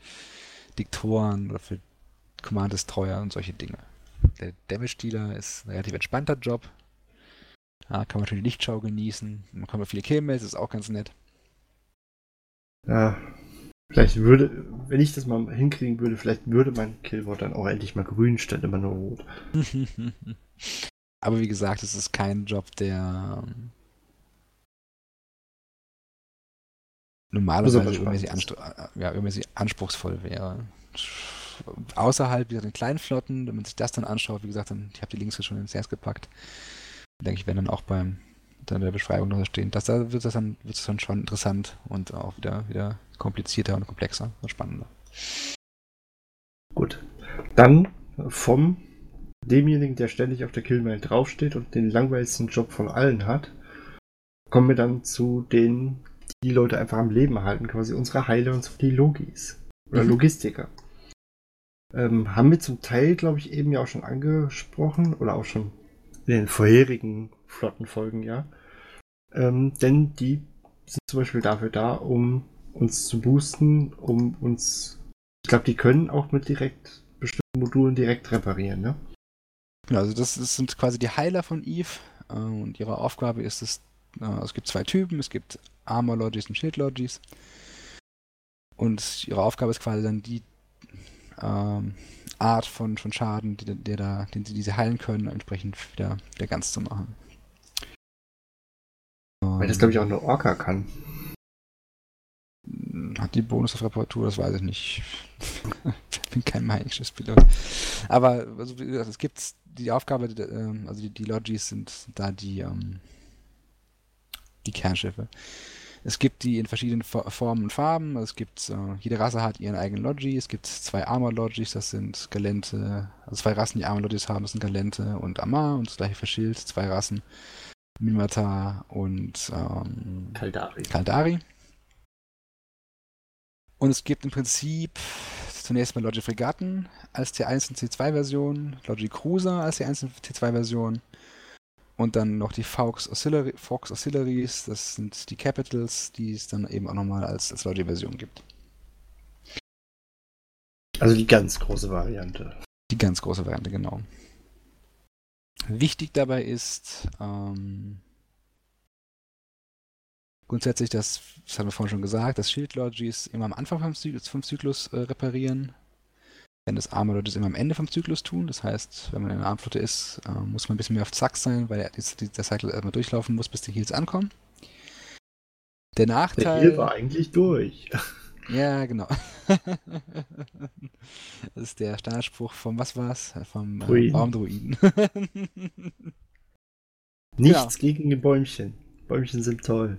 Diktoren oder für Command Destroyer und solche Dinge. Der Damage Dealer ist ein relativ entspannter Job. Ja, kann man schon die Lichtschau genießen. Man kann mal viele Killmails, ist auch ganz nett. Ja, vielleicht würde, wenn ich das mal hinkriegen würde, vielleicht würde mein Killwort dann auch endlich mal grün statt immer nur rot. Aber wie gesagt, es ist kein Job, der normalerweise übermäßig, anspr äh, ja, übermäßig anspruchsvoll wäre. Außerhalb dieser kleinen Flotten, wenn man sich das dann anschaut, wie gesagt, dann, ich habe die Links schon ins Herz gepackt denke ich, werden dann auch beim dann der Beschreibung noch stehen. Das, da wird es dann, wird es dann schon interessant und auch wieder, wieder komplizierter und komplexer und spannender. Gut. Dann vom demjenigen, der ständig auf der Killmail draufsteht und den langweiligsten Job von allen hat, kommen wir dann zu denen, die, Leute einfach am Leben halten, quasi unsere Heiler und so die Logis oder mhm. Logistiker. Ähm, haben wir zum Teil, glaube ich, eben ja auch schon angesprochen oder auch schon in den vorherigen Flottenfolgen, ja. Ähm, denn die sind zum Beispiel dafür da, um uns zu boosten, um uns. Ich glaube, die können auch mit direkt bestimmten Modulen direkt reparieren, ne? Genau, also das, das sind quasi die Heiler von Eve äh, und ihre Aufgabe ist es, äh, es gibt zwei Typen, es gibt Armor Logis und Shield Logis. Und ihre Aufgabe ist quasi dann die ähm, Art von, von Schaden, die, der da, den sie diese heilen können, entsprechend wieder, wieder ganz zu machen. Weil das, glaube ich, auch eine Orca kann. Hat die Bonus auf Reparatur, das weiß ich nicht. ich bin kein Mining-Schiffspilot. Aber also, wie gesagt, es gibt die Aufgabe, ähm, also die, die Logis sind da die, ähm, die Kernschiffe. Es gibt die in verschiedenen Formen und Farben. Es gibt, äh, jede Rasse hat ihren eigenen Logi. Es gibt zwei Armor Logis, das sind Galente. Also zwei Rassen, die Armor Logis haben, das sind Galente und Amar und das gleiche für Schild. Zwei Rassen, Mimata und ähm, Kaldari. Kaldari. Und es gibt im Prinzip zunächst mal Logi Fregatten als T1 und T2-Version, Logi Cruiser als T1 und T2-Version und dann noch die Fox, Auxiliary, Fox Auxiliaries, das sind die Capitals, die es dann eben auch nochmal als, als Logi-Version gibt. Also die ganz große Variante. Die ganz große Variante, genau. Wichtig dabei ist, ähm, grundsätzlich, das, das haben wir vorhin schon gesagt, dass Shield-Logis immer am Anfang vom Zyklus, vom Zyklus äh, reparieren. Wenn das Arme Leute immer am Ende vom Zyklus tun. Das heißt, wenn man in einer Armflotte ist, äh, muss man ein bisschen mehr auf Zack sein, weil der, der Cycle erstmal durchlaufen muss, bis die Heals ankommen. Der Nachteil. Der Heal war eigentlich durch. Ja, genau. das ist der Standardspruch vom, was war's? Vom äh, Baumdruiden. Nichts ja. gegen die Bäumchen. Bäumchen sind toll.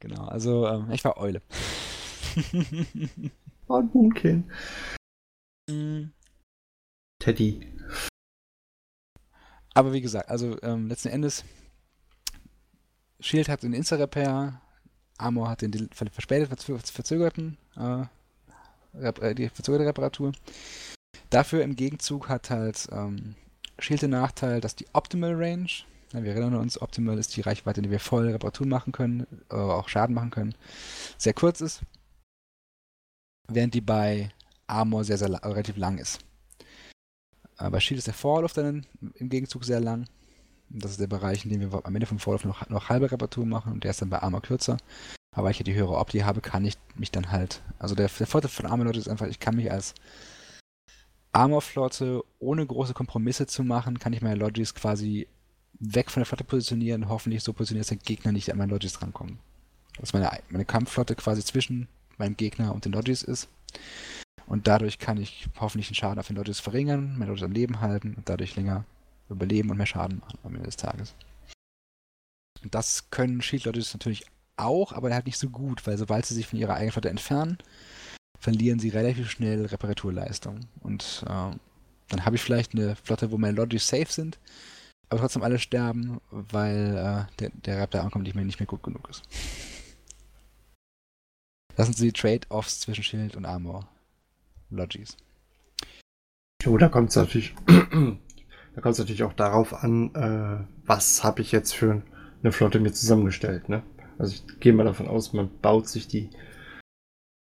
Genau, also ähm, ich war Eule. oh, ein Moonkin. Mm. Teddy. Aber wie gesagt, also ähm, letzten Endes, Shield hat den Insta-Repair, Armor hat den verspätet verzögerten, äh, äh, die verzögerte Reparatur. Dafür im Gegenzug hat halt ähm, Shield den Nachteil, dass die Optimal Range ja, wir erinnern uns, optimal ist die Reichweite, in der wir voll Reparatur machen können, äh, auch Schaden machen können, sehr kurz ist, während die bei Armor sehr, sehr äh, relativ lang ist. Äh, bei Shield ist der Vorlauf dann im Gegenzug sehr lang. Das ist der Bereich, in dem wir am Ende vom Vorlauf noch, noch halbe Reparatur machen und der ist dann bei Armor kürzer. Aber weil ich ja die höhere Opti habe, kann ich mich dann halt. Also der, der Vorteil von Armor Leute ist einfach, ich kann mich als Armor-Flotte ohne große Kompromisse zu machen, kann ich meine Logis quasi weg von der Flotte positionieren, hoffentlich so positionieren, dass der Gegner nicht an meine Logis rankommt. Dass meine, meine Kampfflotte quasi zwischen meinem Gegner und den Logis ist. Und dadurch kann ich hoffentlich den Schaden auf den Logis verringern, meine Logis am Leben halten und dadurch länger überleben und mehr Schaden machen am Ende des Tages. Und das können Shield Logis natürlich auch, aber halt nicht so gut, weil sobald sie sich von ihrer eigenen Flotte entfernen, verlieren sie relativ schnell Reparaturleistung. Und äh, dann habe ich vielleicht eine Flotte, wo meine Logis safe sind, aber trotzdem alle sterben, weil äh, der, der Rap, der ankommt, nicht mehr, nicht mehr gut genug ist. Das sind so die Trade-offs zwischen Schild und Armor. Logis. Jo, da kommt es natürlich, da kommt es natürlich auch darauf an, äh, was habe ich jetzt für eine Flotte mir zusammengestellt, ne? Also ich gehe mal davon aus, man baut sich die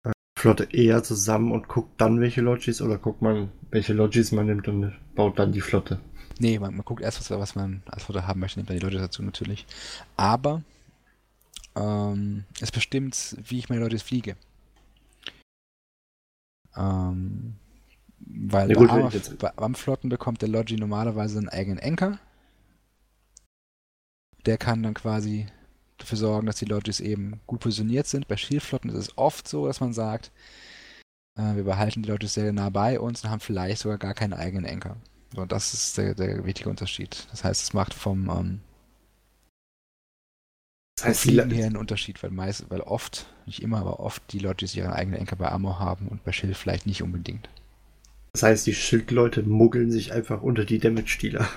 äh, Flotte eher zusammen und guckt dann, welche Logis oder guckt man, welche Logis man nimmt und baut dann die Flotte. Nee, man, man guckt erst, was, was, man als Foto haben möchte, nimmt dann die Leute dazu natürlich. Aber ähm, es bestimmt, wie ich meine Leute fliege. Ähm, weil ja, gut, bei, Armflotten bekommt der Logi normalerweise einen eigenen Anker. Der kann dann quasi dafür sorgen, dass die Logis eben gut positioniert sind. Bei Schildflotten ist es oft so, dass man sagt, äh, wir behalten die Logis sehr nah bei uns und haben vielleicht sogar gar keinen eigenen Anker. So, das ist der, der wichtige Unterschied. Das heißt, es macht vom, ähm, das heißt, Fliegen her einen Unterschied, weil meist, weil oft, nicht immer, aber oft die Leute, die ihren eigenen Enker bei Armor haben und bei Schild vielleicht nicht unbedingt. Das heißt, die Schildleute muggeln sich einfach unter die Damage-Dealer.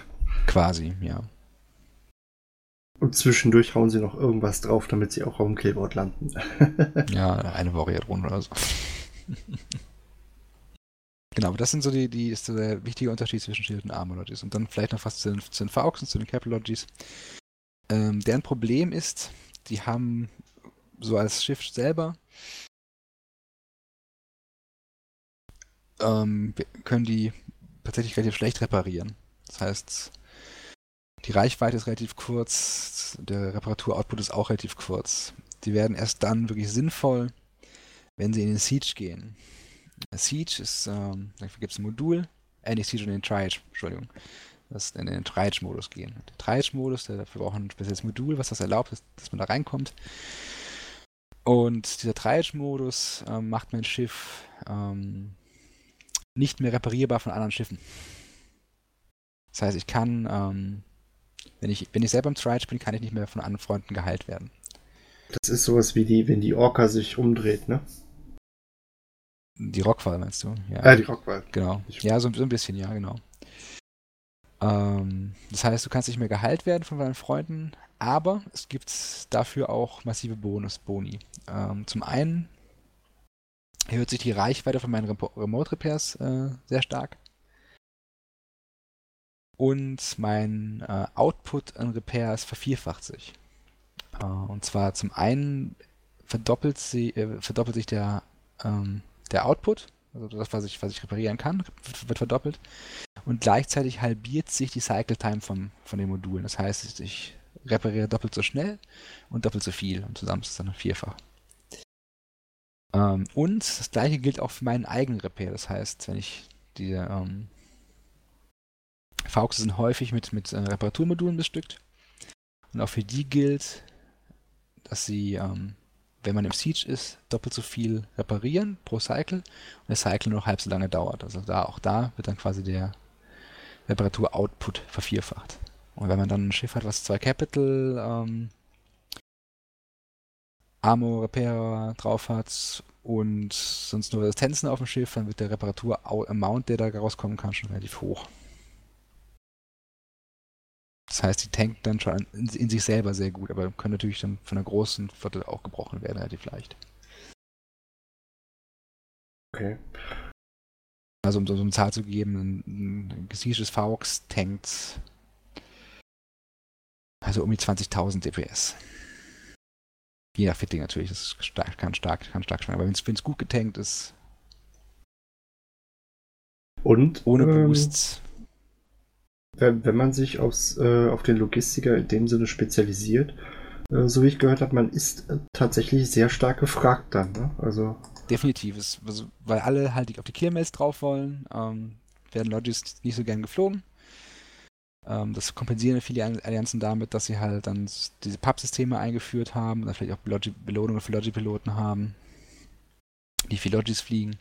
Quasi, ja. Und zwischendurch hauen sie noch irgendwas drauf, damit sie auch auf dem Killboard landen. ja, eine Variation oder so. Genau, das sind so die, die ist der wichtige Unterschied zwischen Shield und Armor Logis. Und dann vielleicht noch was zu den, zu den Faux und zu den Capital Logis. Ähm, deren Problem ist, die haben so als Schiff selber ähm, können die tatsächlich relativ schlecht reparieren. Das heißt, die Reichweite ist relativ kurz, der Reparatoroutput ist auch relativ kurz. Die werden erst dann wirklich sinnvoll, wenn sie in den Siege gehen. Siege ist, ähm, dafür gibt es ein Modul, äh, nicht Siege, sondern den Triage, Entschuldigung. Das in den Triage-Modus gehen. Der Triage-Modus, dafür braucht ein spezielles Modul, was das erlaubt, dass, dass man da reinkommt. Und dieser Triage-Modus ähm, macht mein Schiff ähm, nicht mehr reparierbar von anderen Schiffen. Das heißt, ich kann, ähm, wenn, ich, wenn ich selber im Triage bin, kann ich nicht mehr von anderen Freunden geheilt werden. Das ist sowas wie die, wenn die Orca sich umdreht, ne? Die Rockfall meinst du? Ja, äh, die Rockfall. Genau. Ja, so, so, ein bisschen, ja, genau. Ähm, das heißt, du kannst nicht mehr geheilt werden von deinen Freunden, aber es gibt dafür auch massive Bonus-Boni. Ähm, zum einen erhöht sich die Reichweite von meinen Remote Repairs äh, sehr stark. Und mein äh, Output an Repairs vervierfacht sich. Äh, und zwar zum einen verdoppelt, sie, verdoppelt sich der, ähm, der Output, also das, was ich, was ich reparieren kann, wird verdoppelt. Und gleichzeitig halbiert sich die Cycle Time vom, von den Modulen. Das heißt, ich repariere doppelt so schnell und doppelt so viel. Und zusammen ist es dann vierfach. Ähm, und das gleiche gilt auch für meinen eigenen Repair. Das heißt, wenn ich die ähm, VAUX sind häufig mit, mit äh, Reparaturmodulen bestückt. Und auch für die gilt, dass sie, ähm, wenn man im Siege ist, doppelt so viel reparieren pro Cycle und der Cycle nur noch halb so lange dauert. Also da auch da wird dann quasi der Reparatur-Output vervierfacht. Und wenn man dann ein Schiff hat, was zwei Capital ähm, Armor Repair drauf hat und sonst nur Resistenzen auf dem Schiff, dann wird der Reparatur-Amount, der da rauskommen kann, schon relativ hoch. Das heißt, die tanken dann schon in, in, sich selber sehr gut, aber können natürlich dann von einer großen Flotte auch gebrochen werden, relativ leicht. Okay. Also um so eine Zahl zu geben, ein, ein gesiegenes Fox tankt also um die 20.000 DPS. Je nach Fitting natürlich, das stark, kann stark, kann stark schwanken. Aber wenn es gut getankt ist. Und? Ohne ähm, Boosts. Wenn, wenn man sich aufs, äh, auf den Logistiker in dem Sinne spezialisiert, äh, so wie ich gehört habe, man ist äh, tatsächlich sehr stark gefragt dann. Ne? Also Definitiv, ist, also, weil alle halt auf die Killmails drauf wollen, ähm, werden Logis nicht so gern geflogen. Ähm, das kompensieren viele Allianzen damit, dass sie halt dann diese Pub-Systeme eingeführt haben, dann vielleicht auch Belohnungen für Logi-Piloten haben, die viel Logis fliegen.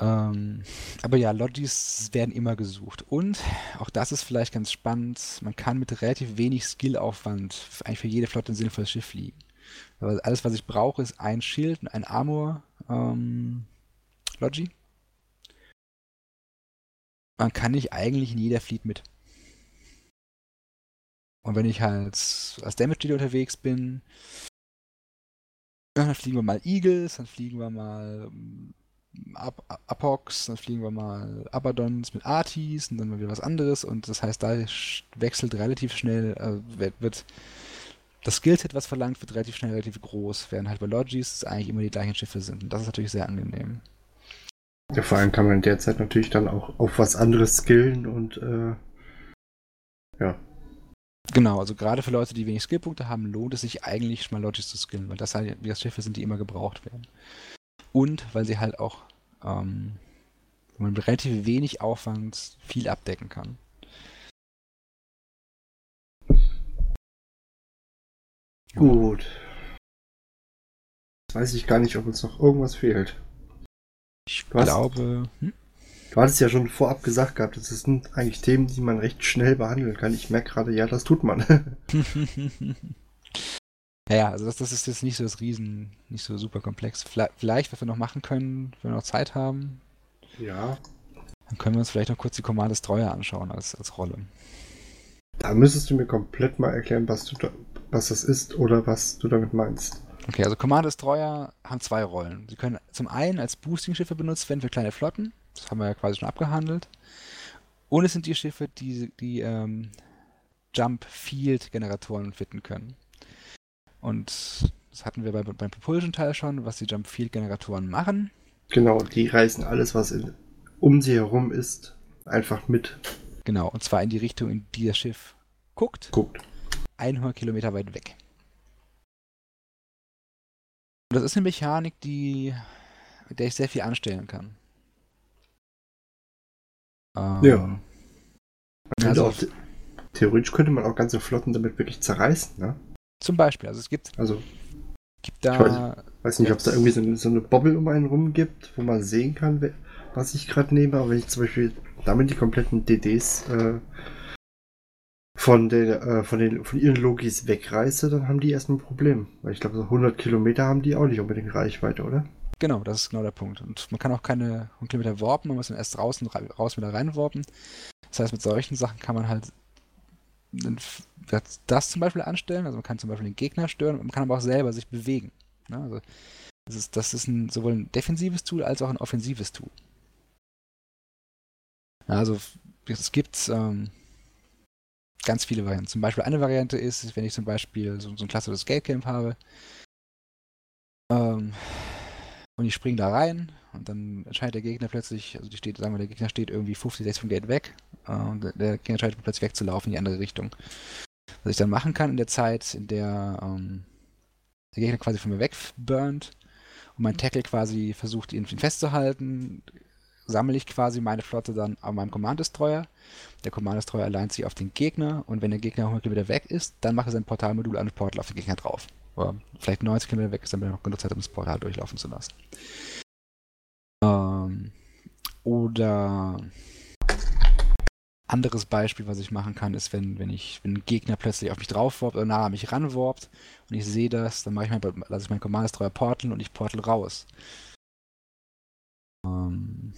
Ähm, aber ja, Logis werden immer gesucht. Und auch das ist vielleicht ganz spannend, man kann mit relativ wenig Skillaufwand eigentlich für jede Flotte ein sinnvolles Schiff fliegen. Aber alles, was ich brauche, ist ein Schild und ein Armor ähm, Logi man kann nicht eigentlich in jeder Fleet mit. Und wenn ich halt als Damage Dealer unterwegs bin, dann fliegen wir mal Eagles, dann fliegen wir mal ähm, Apox, dann fliegen wir mal Abadons mit Artis und dann mal wieder was anderes und das heißt, da wechselt relativ schnell, äh, wird das Skillset, was verlangt, wird relativ schnell relativ groß, während halt bei Logis eigentlich immer die gleichen Schiffe sind und das ist natürlich sehr angenehm. Ja, vor allem kann man derzeit natürlich dann auch auf was anderes skillen und äh, ja. Genau, also gerade für Leute, die wenig Skillpunkte haben, lohnt es sich eigentlich schon mal Logis zu skillen, weil das halt das Schiffe sind, die immer gebraucht werden. Und weil sie halt auch ähm, man mit relativ wenig Aufwand viel abdecken kann. Gut. Jetzt weiß ich gar nicht, ob uns noch irgendwas fehlt. Ich du glaube. Hast, hm? Du hattest ja schon vorab gesagt gehabt, das sind eigentlich Themen, die man recht schnell behandeln kann. Ich merke gerade, ja, das tut man. ja, also das, das ist jetzt nicht so das Riesen, nicht so super komplex. Vielleicht, vielleicht, was wir noch machen können, wenn wir noch Zeit haben. Ja. Dann können wir uns vielleicht noch kurz die Commandes Treuer anschauen als, als Rolle. Da müsstest du mir komplett mal erklären, was, du da, was das ist oder was du damit meinst. Okay, also Command Destroyer haben zwei Rollen. Sie können zum einen als Boosting-Schiffe benutzt werden für kleine Flotten. Das haben wir ja quasi schon abgehandelt. Und es sind die Schiffe, die, die ähm, Jump-Field-Generatoren fitten können. Und das hatten wir bei, beim Propulsion-Teil schon, was die Jump-Field-Generatoren machen. Genau, die reißen alles, was in, um sie herum ist, einfach mit. Genau, und zwar in die Richtung, in die das Schiff guckt. Guckt. 100 Kilometer weit weg. das ist eine Mechanik, die, mit der ich sehr viel anstellen kann. Ähm, ja. Also, also theoretisch könnte man auch ganze Flotten damit wirklich zerreißen, ne? Zum Beispiel, also es gibt, also, gibt da. Ich weiß, weiß nicht, ob es da irgendwie so eine, so eine Bobble um einen rum gibt, wo man sehen kann, was ich gerade nehme, aber wenn ich zum Beispiel damit die kompletten DDs äh, von, der, äh, von, den, von ihren Logis wegreiße, dann haben die erstmal ein Problem. Weil ich glaube, so 100 Kilometer haben die auch nicht unbedingt Reichweite, oder? Genau, das ist genau der Punkt. Und man kann auch keine 100 Kilometer warpen, man muss dann erst draußen raus wieder reinwarpen. Das heißt, mit solchen Sachen kann man halt das zum Beispiel anstellen. Also man kann zum Beispiel den Gegner stören, man kann aber auch selber sich bewegen. Ne? Also das ist, das ist ein, sowohl ein defensives Tool als auch ein offensives Tool. Also es gibt ähm, ganz viele Varianten. Zum Beispiel eine Variante ist, wenn ich zum Beispiel so, so ein klassisches Gatecamp habe ähm, und ich springe da rein und dann entscheidet der Gegner plötzlich, also die steht, sagen wir, der Gegner steht irgendwie 50, 60 vom Gate weg äh, und der Gegner entscheidet plötzlich wegzulaufen in die andere Richtung. Was ich dann machen kann in der Zeit, in der ähm, der Gegner quasi von mir wegburnt und mein Tackle quasi versucht, ihn festzuhalten, sammle ich quasi meine Flotte dann auf meinem Command Destroyer. Der Command Destroyer alleint sich auf den Gegner und wenn der Gegner 100 Kilometer weg ist, dann mache ich sein Portalmodul an das Portal auf den Gegner drauf. Oder vielleicht 90 Kilometer weg ist, damit er noch genug Zeit, um das Portal durchlaufen zu lassen. Ähm, oder anderes Beispiel, was ich machen kann, ist, wenn, wenn ich, wenn ein Gegner plötzlich auf mich drauf warpt oder nah an mich ranwarpt und ich sehe das, dann mache ich mein, lasse ich meinen Command Destroyer porteln und ich portal raus. Ähm,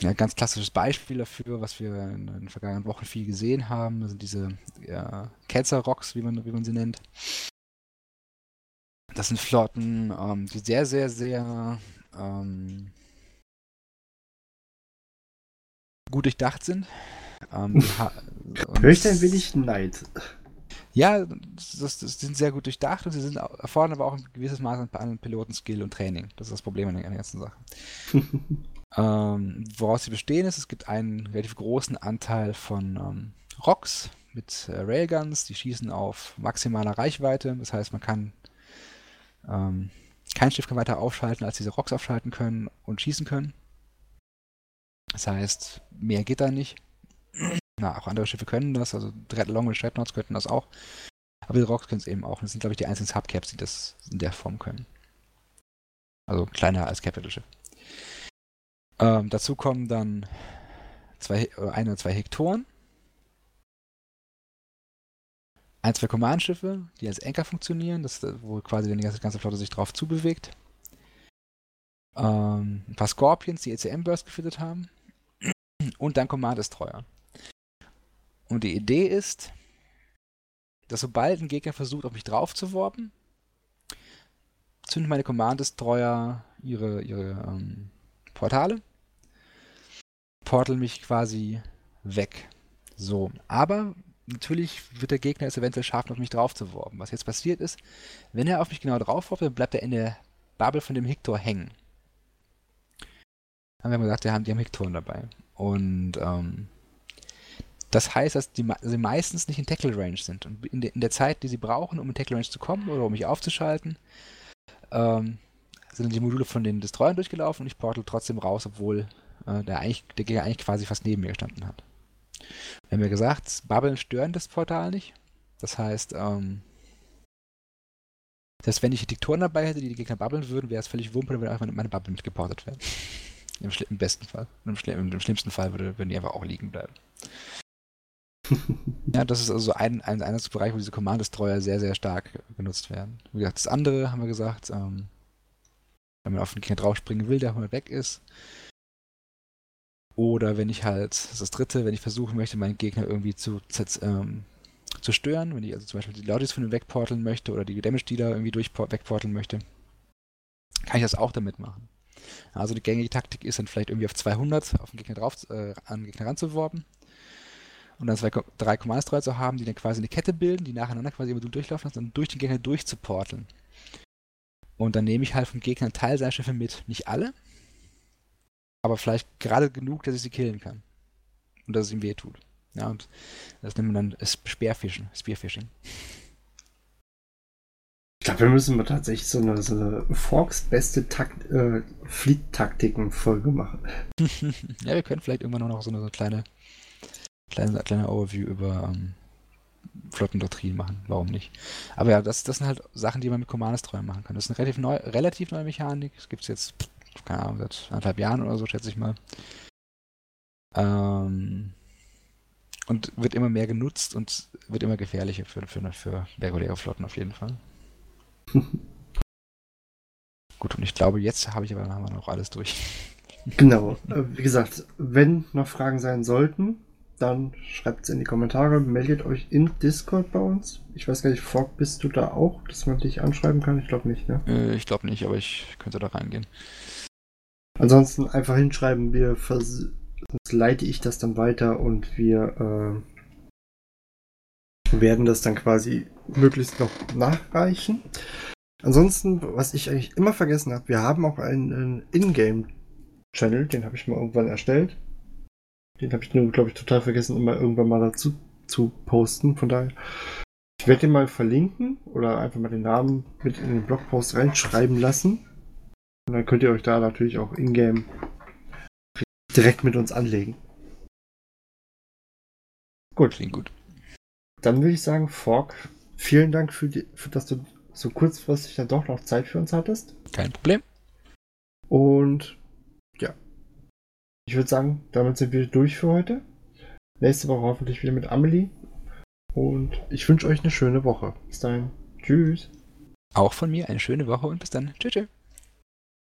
ja, ganz klassisches Beispiel dafür, was wir in, den vergangenen Wochen viel gesehen haben, sind diese ja, Cancer Rocks, wie man, wie man sie nennt. Das sind Flotten, ähm, die sehr, sehr, sehr ähm, gut durchdacht sind. Ähm, ich ein wenig Neid. Ja, das, das, sind sehr gut durchdacht und sie sind, erfordern aber auch ein gewisses Maß an, an Pilotenskill und Training. Das ist das Problem an der, ganzen Sache. ähm, woraus sie bestehen ist, es gibt einen relativ großen Anteil von ähm, Rocks mit äh, Railguns, die schießen auf maximaler Reichweite. Das heißt, man kann ähm, kein Schiff kann weiter aufschalten, als diese Rocks aufschalten können und schießen können. Das heißt, mehr geht da nicht. Na, auch andere Schiffe können das, also Dread Long und Dreadnoughts könnten das auch. Aber die Rocks können es eben auch. das sind, glaube ich, die einzigen Subcaps, die das in der Form können. Also kleiner als Capital-Schiff. Ähm, dazu kommen dann zwei, äh, ein oder zwei Hektoren. Ein, zwei Command-Schiffe, die als Anker funktionieren, das, wo quasi die ganze, ganze Flotte sich drauf zubewegt. Ähm, ein paar Scorpions, die ECM-Burst gefüttert haben. Und dann Command Destroyer. Und die Idee ist, dass sobald ein Gegner versucht, auf mich drauf zu warpen, zünden meine Command Destroyer ihre, ihre ähm, Portale, porteln mich quasi weg. So, aber natürlich wird der Gegner es eventuell schaffen, auf mich drauf zu warpen. Was jetzt passiert ist, wenn er auf mich genau drauf warpt, dann bleibt er in der Bubble von dem Hector hängen. Dann haben wir gesagt, die haben, die dabei. Und ähm, das heißt, dass die, sie meistens nicht in Tackle Range sind. Und in, de, in, der Zeit, die sie brauchen, um in Tackle Range zu kommen oder um mich aufzuschalten, ähm, sind die Module von den Destroyern durchgelaufen und ich portal trotzdem raus, obwohl äh, der, der Gegner eigentlich quasi fast neben mir gestanden hat. Wir haben ja gesagt, Bubbeln stören das Portal nicht. Das heißt, ähm, selbst wenn ich Diktoren dabei hätte, die die Gegner bubbeln würden, wäre es völlig wumpe, wenn einfach meine, meine Bubble mitgeportet wäre. Im, Im, besten Fall. Im, Schlim Im, schlimmsten Fall würde, würden die einfach auch liegen bleiben. ja, das ist also ein, ein Einsatzbereich, wo diese Command-Destroyer sehr, sehr stark genutzt werden. Wie gesagt, das andere haben wir gesagt, ähm, wenn man auf den Gegner draufspringen will, der mal weg ist. Oder wenn ich halt, das ist das dritte, wenn ich versuchen möchte, meinen Gegner irgendwie zu, ähm, zu stören, wenn ich also zum Beispiel die Lordis von ihm wegporteln möchte oder die Damage Dealer irgendwie durch wegporteln möchte, kann ich das auch damit machen. Also die gängige Taktik ist dann vielleicht irgendwie auf 200 auf den Gegner drauf, äh, an den Gegner ranzuworben und dann zwei, drei Command-Destroyer zu haben, die dann quasi eine Kette bilden, die nacheinander quasi immer durchlaufen lassen und durch den Gegner durchzuporteln. Und dann nehme ich halt vom Gegner einen Teil seiner Schiffe mit. Nicht alle, aber vielleicht gerade genug, dass ich sie killen kann. Und dass es ihm weh tut. Ja, und das nennt man dann Spearfishing. Spearfishing. Ich glaube, wir müssen mal tatsächlich so eine, so eine Forks beste Takt, äh, Fleet-Taktiken-Folge machen. ja, wir können vielleicht irgendwann noch so eine, so eine kleine, kleine, kleine Overview über ähm, Flottendoktrin machen. Warum nicht? Aber ja, das, das sind halt Sachen, die man mit Commandos 3 machen kann. Das ist eine relativ, neu, relativ neue Mechanik. Das gibt es jetzt, keine Ahnung, seit anderthalb Jahren oder so, schätze ich mal. Ähm, und wird immer mehr genutzt und wird immer gefährlicher für, für, für reguläre Flotten auf jeden Fall. Gut, und ich glaube, jetzt habe ich aber haben wir noch alles durch. Genau. Äh, wie gesagt, wenn noch Fragen sein sollten, dann schreibt es in die Kommentare, meldet euch in Discord bei uns. Ich weiß gar nicht, Fork, bist du da auch, dass man dich anschreiben kann? Ich glaube nicht, ne? Äh, ich glaube nicht, aber ich könnte da reingehen. Ansonsten einfach hinschreiben, wir sonst leite ich das dann weiter und wir äh, werden das dann quasi möglichst noch nachreichen. Ansonsten, was ich eigentlich immer vergessen habe, wir haben auch einen, Ingame-Channel, den habe ich mal irgendwann erstellt. Den habe ich nur, glaube ich, total vergessen, immer irgendwann mal dazu zu posten. Von daher, ich werde den mal verlinken oder einfach mal den Namen mit in den Blogpost reinschreiben lassen. Und dann könnt ihr euch da natürlich auch in-game direkt mit uns anlegen. Gut. Klingt gut. Dann würde ich sagen, Fork, vielen Dank für, die, für dass du so kurzfristig dann doch noch Zeit für uns hattest. Kein Problem. Und ja, ich würde sagen, damit sind wir durch für heute. Nächste Woche hoffentlich wieder mit Amelie. Und ich wünsche euch eine schöne Woche. Bis dahin. Tschüss. Auch von mir eine schöne Woche und bis dann. Tschüss. tschüss.